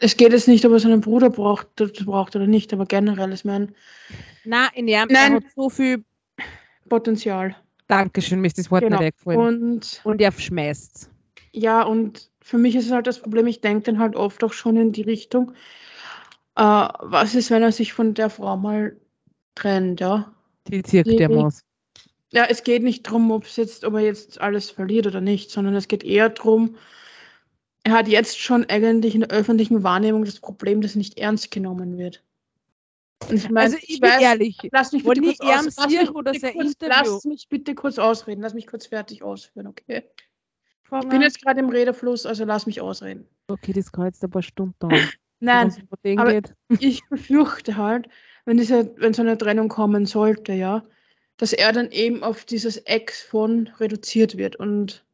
Es geht jetzt nicht, ob er seinen Bruder braucht, braucht oder nicht, aber generell, ich meine, Nein, in ihm, Nein. hat so viel, Potenzial. Dankeschön, mir ist das Wort Genau. nicht. Und Und er schmeißt Ja, und für mich ist es halt das Problem, ich denke dann halt oft auch schon in die Richtung, äh, was ist, wenn er sich von der Frau mal trennt, ja? die zirkt der Maus. Ja, es geht nicht darum, ob, jetzt, ob er jetzt alles verliert oder nicht, sondern es geht eher darum, er hat jetzt schon eigentlich in der öffentlichen Wahrnehmung das Problem, dass er nicht ernst genommen wird. Ich meine, Also ich bin ehrlich, lass mich bitte kurz, aus, lass mich oder bitte kurz, lass mich bitte kurz ausreden, lass mich kurz fertig ausführen, okay? Ich bin jetzt gerade im Redefluss, also lass mich ausreden. okay, das kann jetzt ein paar Stunden dauern. Nein, es aber- geht. ich befürchte halt, wenn, diese, wenn so eine Trennung kommen sollte, ja, dass er dann eben auf dieses Ex von reduziert wird und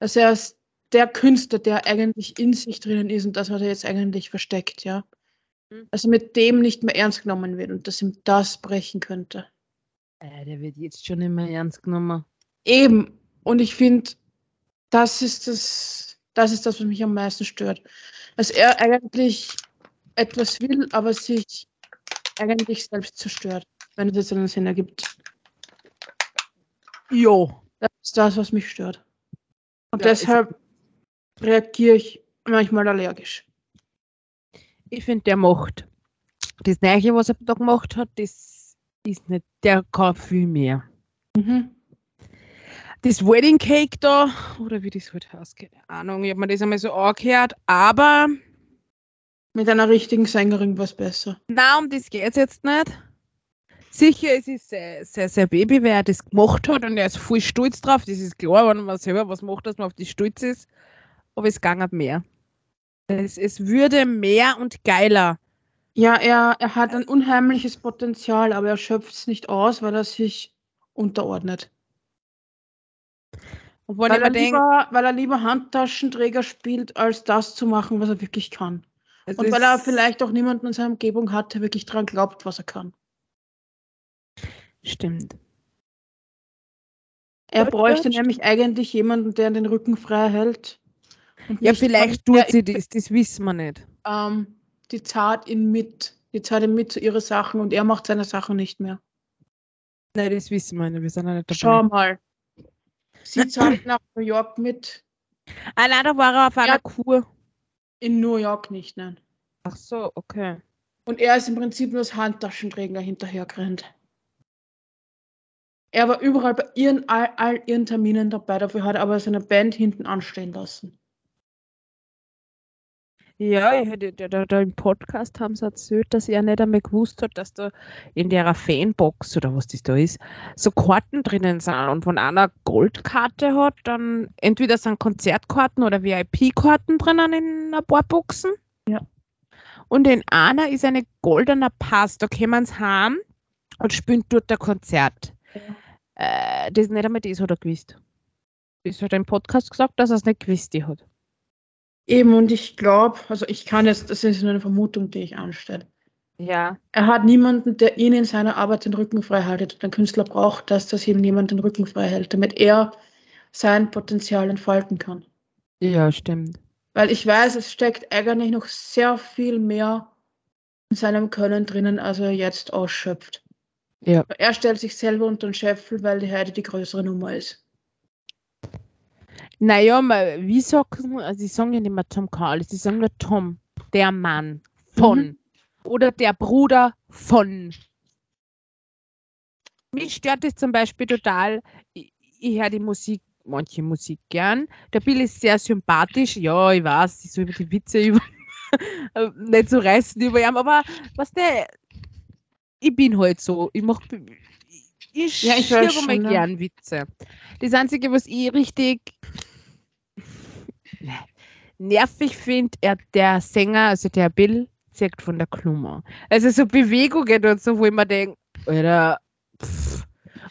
dass er als der Künstler, der eigentlich in sich drinnen ist und das, was er jetzt eigentlich versteckt, ja, Mhm. dass er mit dem nicht mehr ernst genommen wird und dass ihm das brechen könnte. Äh, der wird jetzt schon mehr ernst genommen. Eben. Und ich finde, das ist das, das ist das, was mich am meisten stört. Dass er eigentlich etwas will, aber sich eigentlich selbst zerstört, wenn es jetzt einen Sinn ergibt. Jo. Das ist das, was mich stört. Und Ja, ist- deshalb reagiere ich manchmal allergisch. Ich finde, der macht. Das Neue, was er da gemacht hat, das ist nicht, der kann viel mehr. Mhm. Das Wedding Cake da, oder wie das halt heißt, keine Ahnung, ich habe mir das einmal so angehört, aber Mit einer richtigen Sängerin was besser. na, um das geht es jetzt nicht. Sicher, es ist sehr, sehr, sehr Baby, wer das gemacht hat und er ist voll stolz drauf. Das ist klar, wenn man selber was macht, dass man auf die stolz ist. Aber es ging mehr. Es, es würde mehr und geiler. Ja, er, er hat ein unheimliches Potenzial, aber er schöpft es nicht aus, weil er sich unterordnet. Wenn Weil er, lieber, weil er lieber Handtaschenträger spielt, als das zu machen, was er wirklich kann. es Und weil er vielleicht auch niemanden in seiner Umgebung hat, der wirklich dran glaubt, was er kann. Stimmt. Er bräuchte nämlich eigentlich jemanden, der den Rücken frei hält. Ja, vielleicht tut sie das, das wissen wir nicht. Ähm, die zahlt ihn mit. Die zahlt ihn mit zu ihre Sachen und er macht seine Sachen nicht mehr. Nein, das wissen wir nicht. Wir sind ja nicht dabei. Schau mal. Sie zahlt nach New York mit. Ah, nein, da war er auf einer Ja. Kur. In New York nicht, nein. Ach so, okay. Und er ist im Prinzip nur als Handtaschenträger hinterhergerannt. Er war überall bei ihren, all, all ihren Terminen dabei, dafür hat er aber seine Band hinten anstehen lassen. Ja, ich hätte- da, da, da im Podcast haben sie erzählt, dass er nicht einmal gewusst hat, dass da in der Fanbox oder was das da ist, so Karten drinnen sind. Und wenn einer Goldkarte hat, dann entweder sind Konzertkarten oder VIP-Karten drinnen in ein paar Boxen. Ja. Und in einer ist eine goldener Pass. Da kommen sie heim und spielen dort ein Konzert. Äh, das nicht einmal das hat er gewusst. Das hat er im Podcast gesagt, dass er es nicht gewusst hat. Eben, und ich glaube, also ich kann jetzt, das ist nur eine Vermutung, die ich anstelle. Ja. Er hat niemanden, der ihn in seiner Arbeit den Rücken frei hält. Und ein Künstler braucht das, dass ihm jemand den Rücken frei hält, damit er sein Potenzial entfalten kann. Ja, stimmt. Weil ich weiß, es steckt eigentlich noch sehr viel mehr in seinem Können drinnen, als er jetzt ausschöpft. Ja. Er stellt sich selber unter den Scheffel, weil die Heide die größere Nummer ist. Naja, ma- wie sagen, also sie sagen ja nicht mehr Tom Carl, sie sagen nur Tom, der Mann von. Oder der Bruder von. Mich stört das zum Beispiel total. Ich, ich höre die Musik, manche Musik gern. Der Bill ist sehr sympathisch. Ja, ich weiß, ich soll über die Witze über, nicht so reißen über ihn, aber was der, ich bin halt so. Ich mach, ich, Ja, ich weiß mal ne? gern Witze. Das Einzige, was ich richtig nervig finde, er, der Sänger, also der Bill, sagt von der Klummer. Also so Bewegungen und so, wo ich mir denke, pff.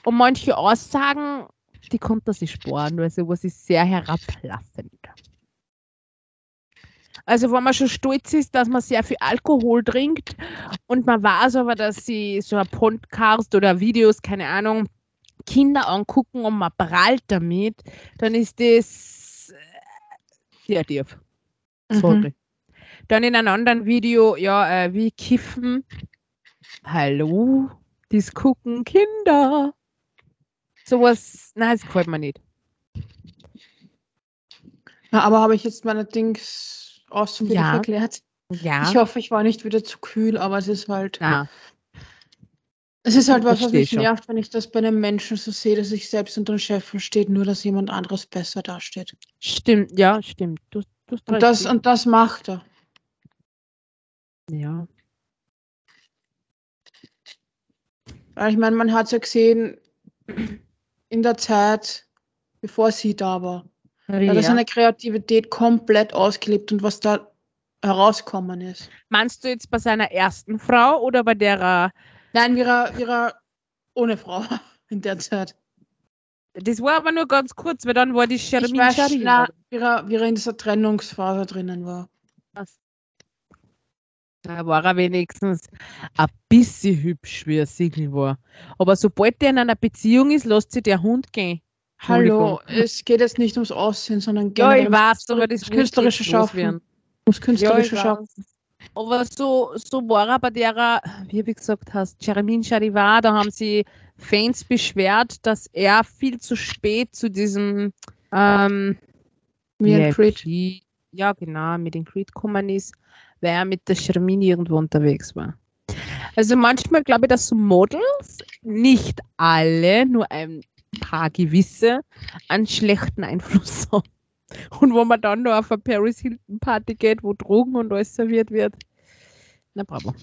Und manche Aussagen, die konnte sich sparen, also was ist sehr herablassend. Also wenn man schon stolz ist, dass man sehr viel Alkohol trinkt und man weiß aber, dass sie so ein Podcast oder Videos, keine Ahnung, Kinder angucken und man prallt damit, dann ist das sehr tief. Sorry. Dann in einem anderen Video, ja, äh, wie kiffen. Hallo, dies gucken Kinder. Sowas, nein, das gefällt mir nicht. Ja, aber habe ich jetzt meine Dings ausführlich Ja. erklärt? Ja, Ich hoffe, ich war nicht wieder zu kühl, aber es ist halt. na, Es ist halt was, was mich schon. nervt, wenn ich das bei einem Menschen so sehe, dass sich selbst unter den Scheffel steht, nur dass jemand anderes besser dasteht. stimmt, ja, stimmt. Du, du Und das, und das macht er. ja. Ich meine, man hat es ja gesehen in der Zeit, bevor sie da war. Da hat er ja. seine Kreativität komplett ausgelebt und was da herausgekommen ist. Meinst du jetzt bei seiner ersten Frau oder bei der, Nein, wir, wir er ohne Frau in der Zeit. das war aber nur ganz kurz, weil dann war die Ich weiß, Sharif. na, wie, er, in dieser Trennungsphase drinnen war. Da war er wenigstens ein bisschen hübsch, wie er Single war. Aber sobald der in einer Beziehung ist, lässt sich der Hund gehen. Hallo, es geht jetzt nicht ums Aussehen, sondern Ja, generell ich ums weiß, aber das ums künstlerische Schaffen. Ums Ja, künstlerische ich Schaffen. Aber so, so war er bei der, wie du gesagt hast, Jeremy Charivar, da haben sie Fans beschwert, dass er viel zu spät zu diesem ähm, and Creed. Ja genau, mit den Creed gekommen ist, weil er mit der Shermin irgendwo unterwegs war. Also manchmal glaube ich, dass so Models, nicht alle, nur ein paar gewisse, einen schlechten Einfluss haben. Und wo man dann noch auf eine Paris Hilton Party geht, wo Drogen und alles serviert wird. Na bravo.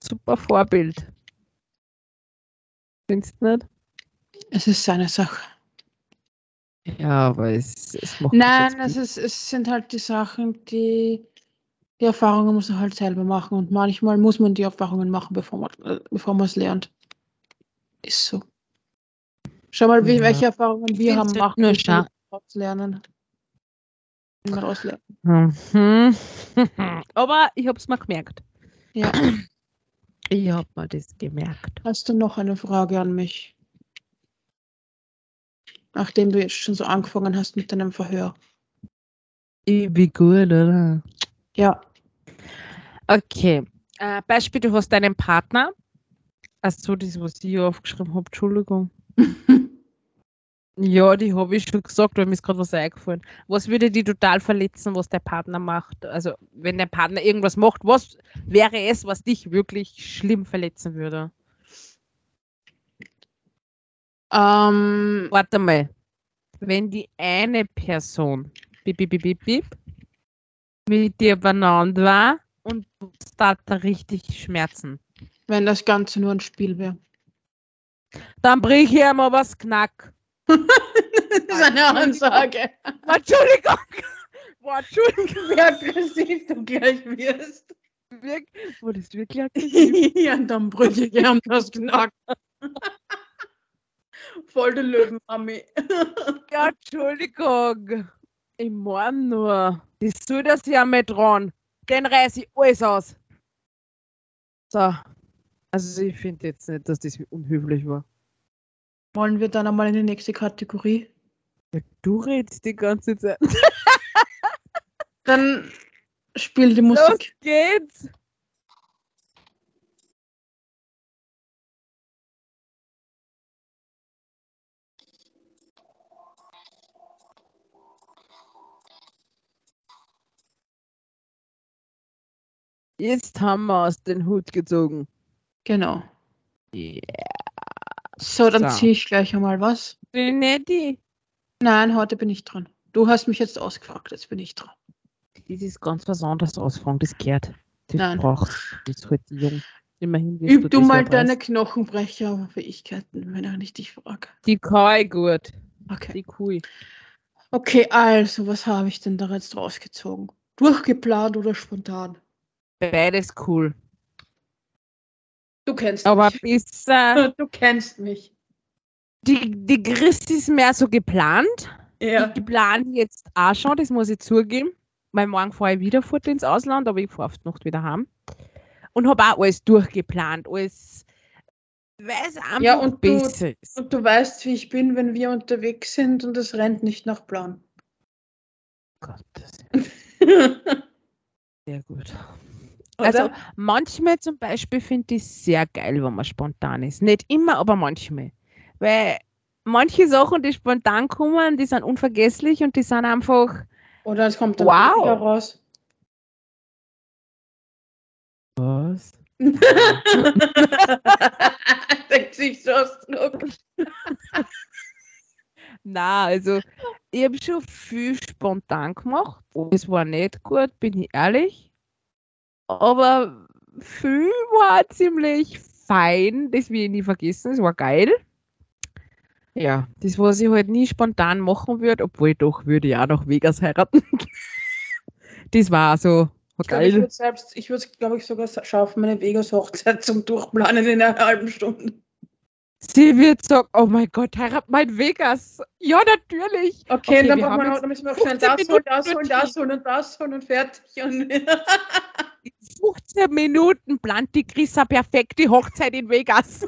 Super Vorbild. Findest du nicht? Es ist seine Sache. Ja, aber es, es macht Nein, es, ist, es sind halt die Sachen, die die Erfahrungen muss man halt selber machen und manchmal muss man die Erfahrungen machen, bevor man äh, bevor man es lernt. Ist so. Schau mal, wie, Ja. welche Erfahrungen wir haben machen nur lernen. Wenn wir daraus lernen. Mhm. Aber ich habe es mir gemerkt. Ja. Ich habe mir das gemerkt. Hast du noch eine Frage an mich? Nachdem du jetzt schon so angefangen hast mit deinem Verhör. Ich bin gut, oder? Ja. Okay. Äh, Beispiel, du hast deinen Partner. Achso, das, was ich hier aufgeschrieben habe, Entschuldigung. Ja, die habe ich schon gesagt, weil mir ist gerade was eingefallen. Was würde die total verletzen, was der Partner macht? Also, wenn der Partner irgendwas macht, was wäre es, was dich wirklich schlimm verletzen würde? Ähm, Warte mal. Wenn die eine Person bip, bip, bip, bip, mit dir benannt war und da richtig Schmerzen, wenn das Ganze nur ein Spiel wäre. dann brich ich ihm aber das Knack. Das ist eine Ansage. Entschuldigung! Boah, Entschuldigung! Wie aggressiv du gleich wirst. Wirk das ist wirklich aggressiv. ja, und dann brüche ich gern das Knack. Voll die Löwenmami. Ja, Entschuldigung. Ich mein nur. Das soll das ja mit dran. Den reiß ich alles aus. So. Also ich finde jetzt nicht, dass das unhöflich war. Wollen wir dann einmal in die nächste Kategorie? Ja, du redest die ganze Zeit. Dann spiel die Los Musik. geht's! Jetzt haben wir aus den Hut gezogen. Genau. Yeah. So, dann So. ziehe ich gleich einmal was. Netti. Nein, heute bin ich dran. Du hast mich jetzt ausgefragt, jetzt bin ich dran. Das ist ganz was anderes ausfragen, das gehört. Das Nein. brauchst du. Das ist halt jung. Immerhin Üb du mal deine. Knochenbrecher-Fähigkeiten, wenn ich dich frage. Die ich gut. Okay. Die Kui. Okay, also, was habe ich denn da jetzt rausgezogen? Durchgeplant oder spontan? Beides cool. Du kennst Aber mich. bis äh, Du kennst mich. die, die Christ ist mehr so geplant. Ja. Ich plane jetzt auch schon, das muss ich zugeben. Weil morgen fahre ich wieder fort ins Ausland, aber ich fahre die Nacht wieder heim. Und habe auch alles durchgeplant. Alles, weil es einfach Ja, und du- besser ist. Und du weißt, wie ich bin, wenn wir unterwegs sind und es rennt nicht nach Plan. Gottes, sehr gut. Also manchmal zum Beispiel finde ich es sehr geil, wenn man spontan ist. Nicht immer, aber manchmal. Weil manche Sachen, die spontan kommen, die sind unvergesslich und die sind einfach. Oder es kommt dann Wow. raus. Was? Der Gesichtsausdruck. Na, also ich habe schon viel spontan gemacht. Es war nicht gut, bin ich ehrlich. Aber viel war ziemlich fein. Das will ich nie vergessen. Es war geil. Ja, das, was ich halt nie spontan machen würde, obwohl doch würde ich auch nach Vegas heiraten. das war so Ich glaube, ich geil. würde selbst, ich würde es, glaube ich, sogar schaffen, meine Vegas-Hochzeit zum Durchplanen in einer halben Stunde. Sie wird sagen, oh mein Gott, heirat mein Vegas. Ja, natürlich. Okay, Okay, dann, wir brauchen wir noch, dann müssen wir auch schnell 15 das holen, das holen, das holen und das holen und fertig. Und 15 Minuten plant die Chrissa perfekt die Hochzeit in Vegas.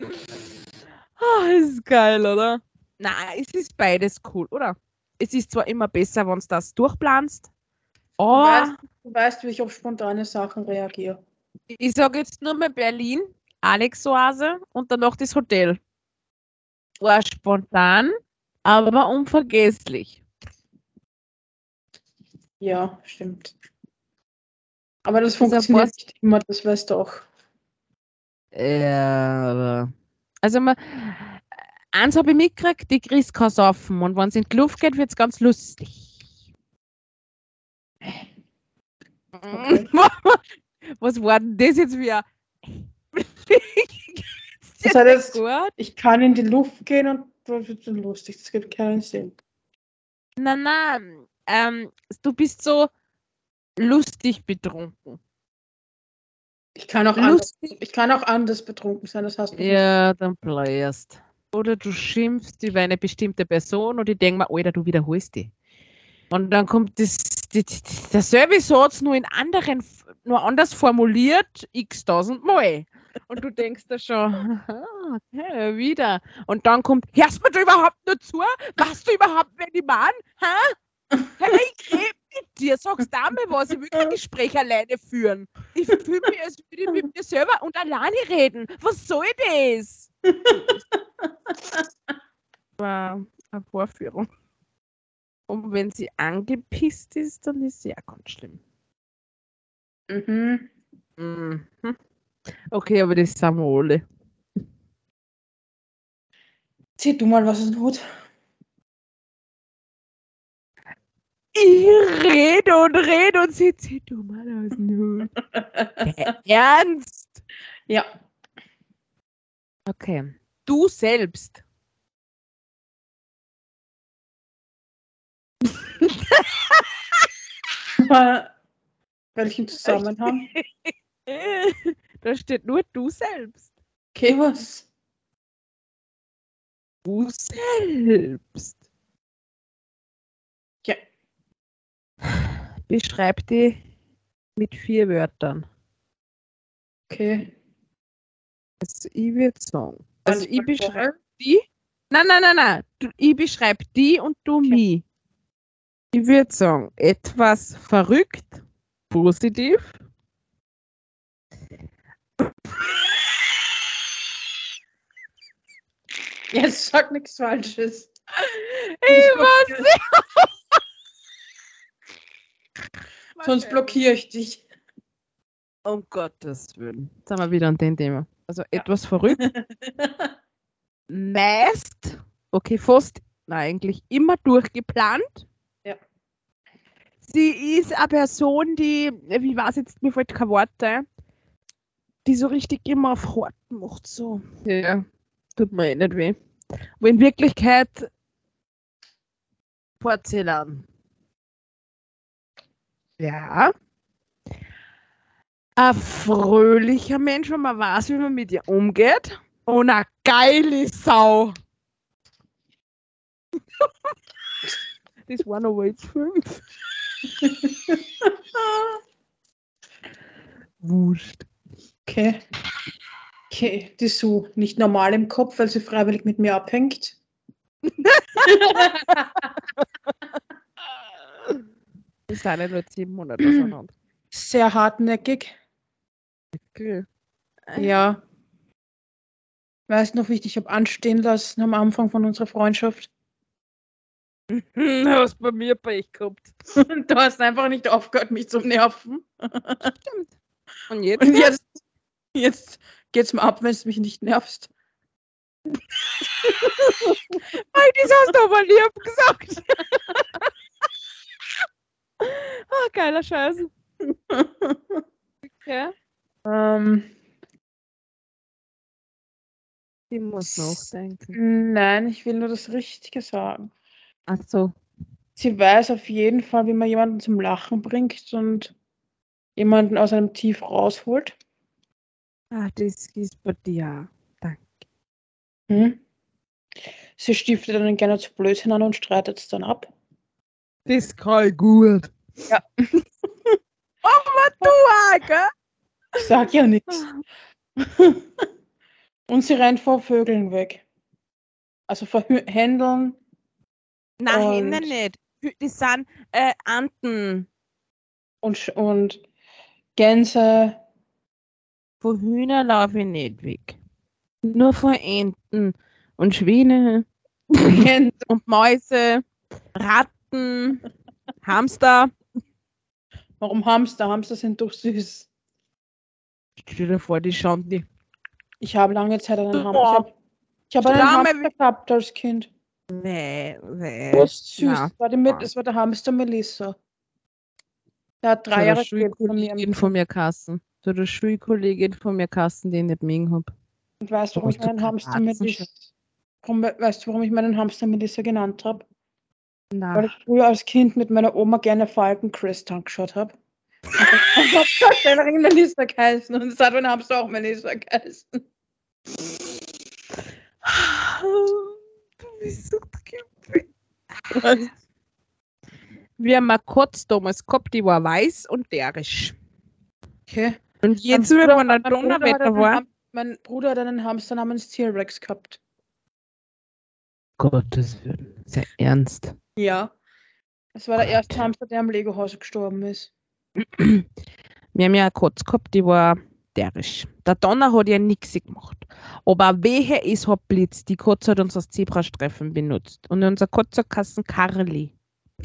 oh, ist geil, oder? Nein, es ist beides cool, oder? Es ist zwar immer besser, wenn du das durchplanst, du, aber weißt, du weißt, wie ich auf spontane Sachen reagiere. ich sage jetzt nur mal Berlin, Alex-Oase und danach das Hotel. War spontan, aber unvergesslich. Ja, stimmt. Aber das funktioniert nicht immer, das weißt du auch. Ja, also man, eins habe ich mitgekriegt, die Chris kann saufen und wenn es in die Luft geht, wird es ganz lustig. Okay. Was war denn das jetzt wieder? Das hat jetzt- gut? Ich kann in die Luft gehen und das wird so lustig. Das gibt keinen Sinn. Nein, nein, ähm, du bist so lustig betrunken. Ich kann auch, anders, ich kann auch anders betrunken sein, das hast du. Ja, dann bläst. Oder du schimpfst über eine bestimmte Person und ich denke mir, Alter, du wiederholst die. Und dann kommt das, die, die, der Service-Satz nur in anderen, nur anders formuliert, x tausend Mal. Und du denkst da schon, okay, wieder. Und dann kommt, hörst du mir da überhaupt nur zu? Weißt du überhaupt, wer die Mann? Hä? Hey, ich rede mit dir, sagst du mal was, ich will kein Gespräch alleine führen. Ich fühle mich, als würde ich mit mir selber und alleine reden. Was soll das? war eine Vorführung. Und wenn sie angepisst ist, dann ist sie auch ganz schlimm. Mhm. Mhm. Okay, aber das sind wir alle. Zieh du mal was dem Hut. Ich rede und rede und sie zieht du mal aus dem Hut. Ernst? Ja. Okay. Du selbst. Welchen Zusammenhang? Da steht nur du selbst. Okay, was? Du selbst. Ja. Beschreib die mit vier Wörtern. Okay. Also ich würde sagen. Also ich beschreibe die. Nein, nein, nein, nein. Du, ich beschreibe die und du mich. Ich würde sagen, etwas verrückt, positiv. Jetzt sag nichts Falsches. Ich weiß nicht. Sonst blockiere ich dich. Um Gottes Willen. Jetzt sind wir wieder an dem Thema. Also etwas verrückt. Meist, okay, fast, nein, eigentlich immer durchgeplant. Ja. Sie ist eine Person, die, wie war es jetzt, mir fällt kein Wort ein, die so richtig immer auf Horten macht, so. Ja, tut mir eh nicht weh. Aber in Wirklichkeit Porzellan. Ja. Ein fröhlicher Mensch, wenn man weiß, wie man mit ihr umgeht. Und eine geile Sau. das aber jetzt fünf. Wurscht. Okay. Okay, die Sue. Nicht normal im Kopf, weil sie freiwillig mit mir abhängt. Wir sind ja nur sieben Monate auseinander. Sehr hartnäckig. Okay. Ja. Weißt noch, wie ich dich habe anstehen lassen am Anfang von unserer Freundschaft? Du hast bei mir Pech gehabt. du hast einfach nicht aufgehört, mich zu nerven. Stimmt. Und jetzt? Und jetzt, jetzt geht's mir ab, wenn du mich nicht nervst. Nein, das hast du aber lieb gesagt. oh, geiler Scheiß. Okay. Ähm, Ich muss nachdenken. nein, ich will nur das Richtige sagen. Ach so. Sie weiß auf jeden Fall, wie man jemanden zum Lachen bringt und jemanden aus einem Tief rausholt. Ah, das ist bei dir. Danke. Hm? Sie stiftet dann gerne zu Blödsinn an und streitet es dann ab. Das kann ich gut. Ja. Aber du auch, gell? Ich sag ja nichts. Und sie rennt vor Vögeln weg. Also vor Händeln. Nein, Und- Hände nicht. Das sind äh, Anten. und, Sch- und Gänse. Von Hühner laufe ich nicht weg. Nur von Enten und Schwäne und Mäuse, Ratten, Hamster. Warum Hamster? Hamster sind doch süß. Stell dir vor, die schauen die. Ich habe lange Zeit einen Hamster. Ich habe hab einen Hamster gehabt als Kind. Nee, nee. Was süß. na. Das war, die das war der Hamster Melissa. Der hat drei Jahre gelebt von mir. Schulkollegin von mir kassen. So eine Schulkollegin von mir kassen, die ich nicht mögen hab. Und weißt du, warum ich meinen Hamster Katzen Melissa, weißt du, warum ich meinen Hamster Melissa genannt habe? Weil Na, ich früher als Kind mit meiner Oma gerne Falken Chris angeschaut habe. Und ich habe Darstellerin Melissa geheißen und es hat mein Hamster auch Melissa geheißen. du bist so creepy. Wir haben eine Katze damals gehabt, die war weiß und derisch. Okay. Und jetzt, wenn man ein mein Bruder hat Donnerwetter einen war. Mein Bruder hat einen Hamster namens T-Rex gehabt. Gottes Willen. Sehr ernst. Ja. Es war der erste Hamster, der am Lego-Haus gestorben ist. Wir haben ja eine Katze gehabt, die war hysterisch. Der Donner hat ja nichts gemacht. Aber wehe, es hat Blitz. Die Katze hat uns als Zebrastreifen benutzt. Und unser Katze kassen Carly,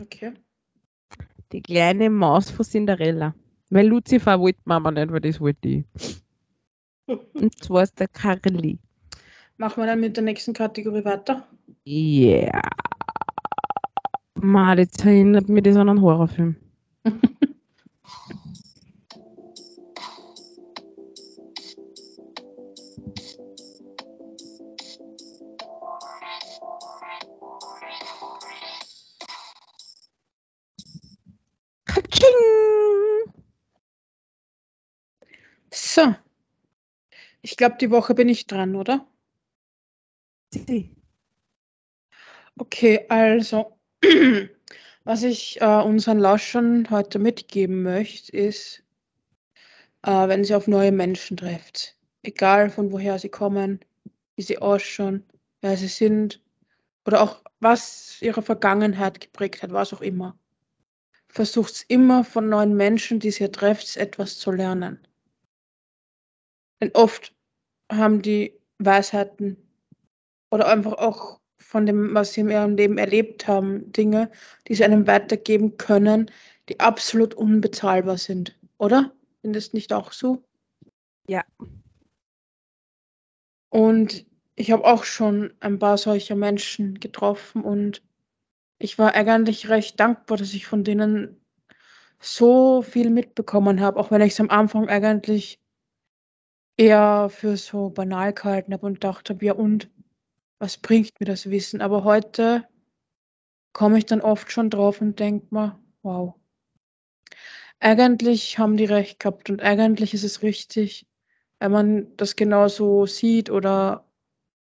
Okay. die kleine Maus von Cinderella. Weil Lucifer wollte Mama nicht, weil das wollte ich. Und zwar ist der Carly. Machen wir dann mit der nächsten Kategorie weiter. Yeah. Mann, jetzt erinnert mich das an einen Horrorfilm. So. Ich glaube, die Woche bin ich dran, oder? Okay, also, was ich äh, unseren Lauschern heute mitgeben möchte, ist, äh, wenn sie auf neue Menschen trifft, egal von woher sie kommen, wie sie ausschauen, wer sie sind oder auch was ihre Vergangenheit geprägt hat, was auch immer. Versucht immer von neuen Menschen, die sie trefft, etwas zu lernen. Denn oft haben die Weisheiten oder einfach auch von dem, was sie in ihrem Leben erlebt haben, Dinge, die sie einem weitergeben können, die absolut unbezahlbar sind. Oder? Findest nicht auch so? Ja. Und ich habe auch schon ein paar solcher Menschen getroffen und ich war eigentlich recht dankbar, dass ich von denen so viel mitbekommen habe, auch wenn ich es am Anfang eigentlich eher für so banal gehalten habe und dachte, ja und, was bringt mir das Wissen? Aber heute komme ich dann oft schon drauf und denke mir, wow, eigentlich haben die recht gehabt und eigentlich ist es richtig, wenn man das genauso sieht oder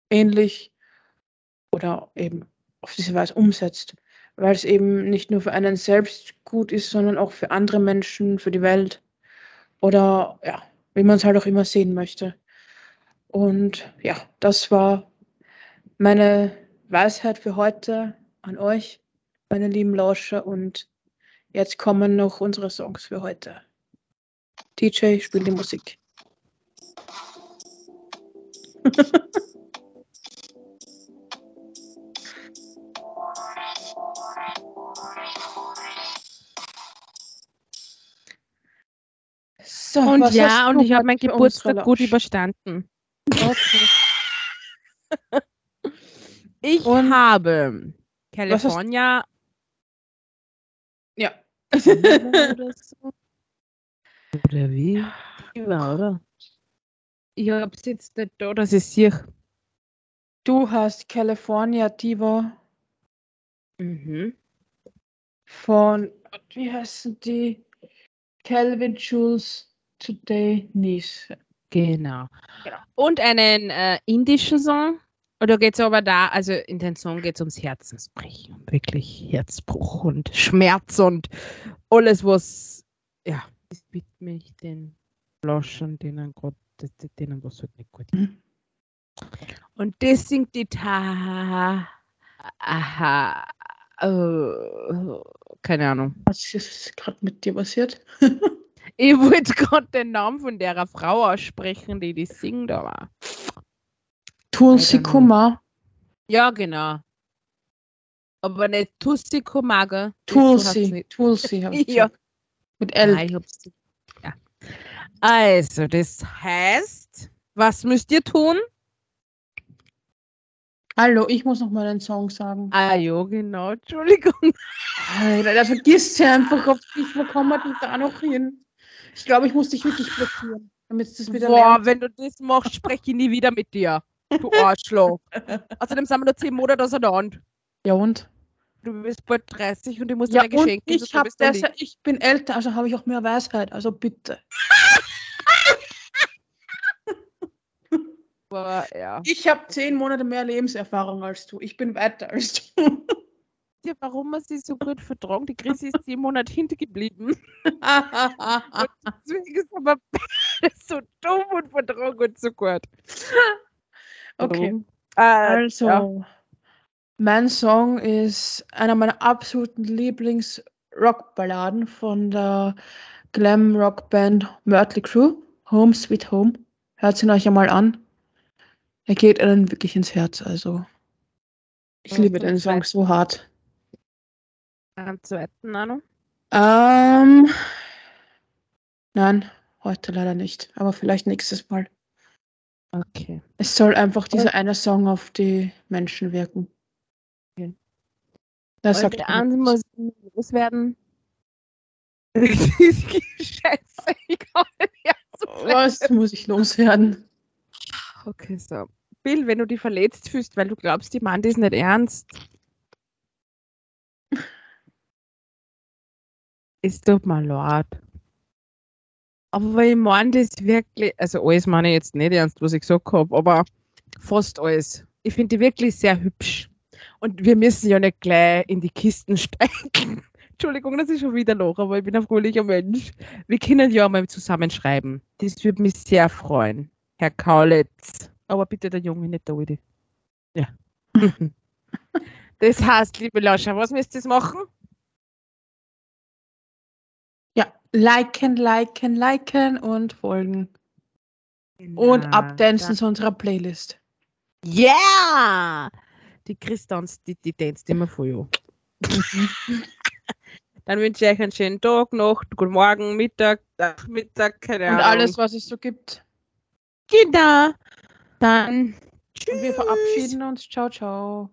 ähnlich oder eben auf diese Weise umsetzt, weil es eben nicht nur für einen selbst gut ist, sondern auch für andere Menschen, für die Welt oder ja, wie man es halt auch immer sehen möchte. Und ja, das war meine Weisheit für heute an euch, meine lieben Lauscher. Und jetzt kommen noch unsere Songs für heute. DJ, spiel die Musik. so, Und ja, und ich habe meinen Geburtstag gut überstanden. Okay. Ich Und- habe California Ja. oder so. Oder wie? War, oder? Ich habe es jetzt nicht da, dass ich sehe. Du hast California Diva Mhm. von, wie heißen die? Calvin Jules Today Niece. Genau. Genau. Und einen äh, indischen Song. Und da geht es aber da, also in den Song geht es ums Herzensbrechen. Wirklich Herzbruch und Schmerz und alles, was, ja, das widme ich den Flaschen, denen Gott, denen was halt nicht gut Mhm. Und das singt die Ta. Aha. äh, keine Ahnung. Was ist gerade mit dir passiert? Ich wollte gerade den Namen von der Frau aussprechen, die die singt, aber. Tulsi. Kumar. Ja, genau. Aber nicht Tussi Komaga. Tulsi. Tulsi. ich Ja. Mit L. Nein, ich. Ja. Also, das heißt, was müsst ihr tun? Hallo, ich muss noch mal einen Song sagen. Ah, ja, genau. Entschuldigung. Alter, da vergisst sie einfach auf dich. Wo kommen wir denn da noch hin? Ich glaube, ich muss dich wirklich blockieren, damit es das wieder Boah, lernt. wenn du das machst, spreche ich nie wieder mit dir. Du Arschloch. Außerdem sind wir nur 10 Monate auseinander. Ja und? Du bist bald 30 und ich muss dir Ja, ein und Geschenk ich, sonst hab besser, ich bin älter, also habe ich auch mehr Weisheit. Also bitte. Aber, ja. Ich habe zehn Monate mehr Lebenserfahrung als du. Ich bin weiter als du. Ja, warum man sie so gut vertragen? Die Krise ist 10 Monate hintergeblieben. Deswegen ist aber beides so dumm und vertragen und so gut. Okay. Äh, Also, ja. mein Song ist einer meiner absoluten Lieblings-Rockballaden von der Glam-Rock-Band Mötley Crüe. Home Sweet Home. Hört ihn euch einmal an. Er geht einem wirklich ins Herz. Also, ich liebe den Song so hart. Am zweiten auch noch. Ähm, nein, heute leider nicht. Aber vielleicht nächstes Mal. Okay. Es soll einfach dieser eine Song auf die Menschen wirken. Okay. Das sagt der andere muss loswerden. Scheiße, ich kann nicht Was muss ich loswerden? Okay, so. Bill, wenn du dich verletzt fühlst, weil du glaubst, die meint das nicht ernst. Es tut mir leid. Aber ich meine das wirklich, also alles meine ich jetzt nicht ernst, was ich gesagt habe, aber fast alles. Ich finde die wirklich sehr hübsch. Und wir müssen ja nicht gleich in die Kisten steigen. Entschuldigung, das ist schon wieder noch, aber ich bin ein fröhlicher Mensch. Wir können ja mal zusammen schreiben. Das würde mich sehr freuen. Herr Kaulitz. Aber bitte der Junge, nicht der Alte. Ja. das heißt, liebe Lauscher, was müsst ihr machen? Liken, liken, liken und folgen. Und Genau, abdancen zu unserer Playlist. Ja! Die Christans, die, die tanzt immer an. Dann wünsche ich euch einen schönen Tag, Nacht, guten Morgen, Mittag, Nachmittag, keine Und Ahnung. alles, was es so gibt. Genau. Dann Und wir verabschieden uns. Ciao, ciao.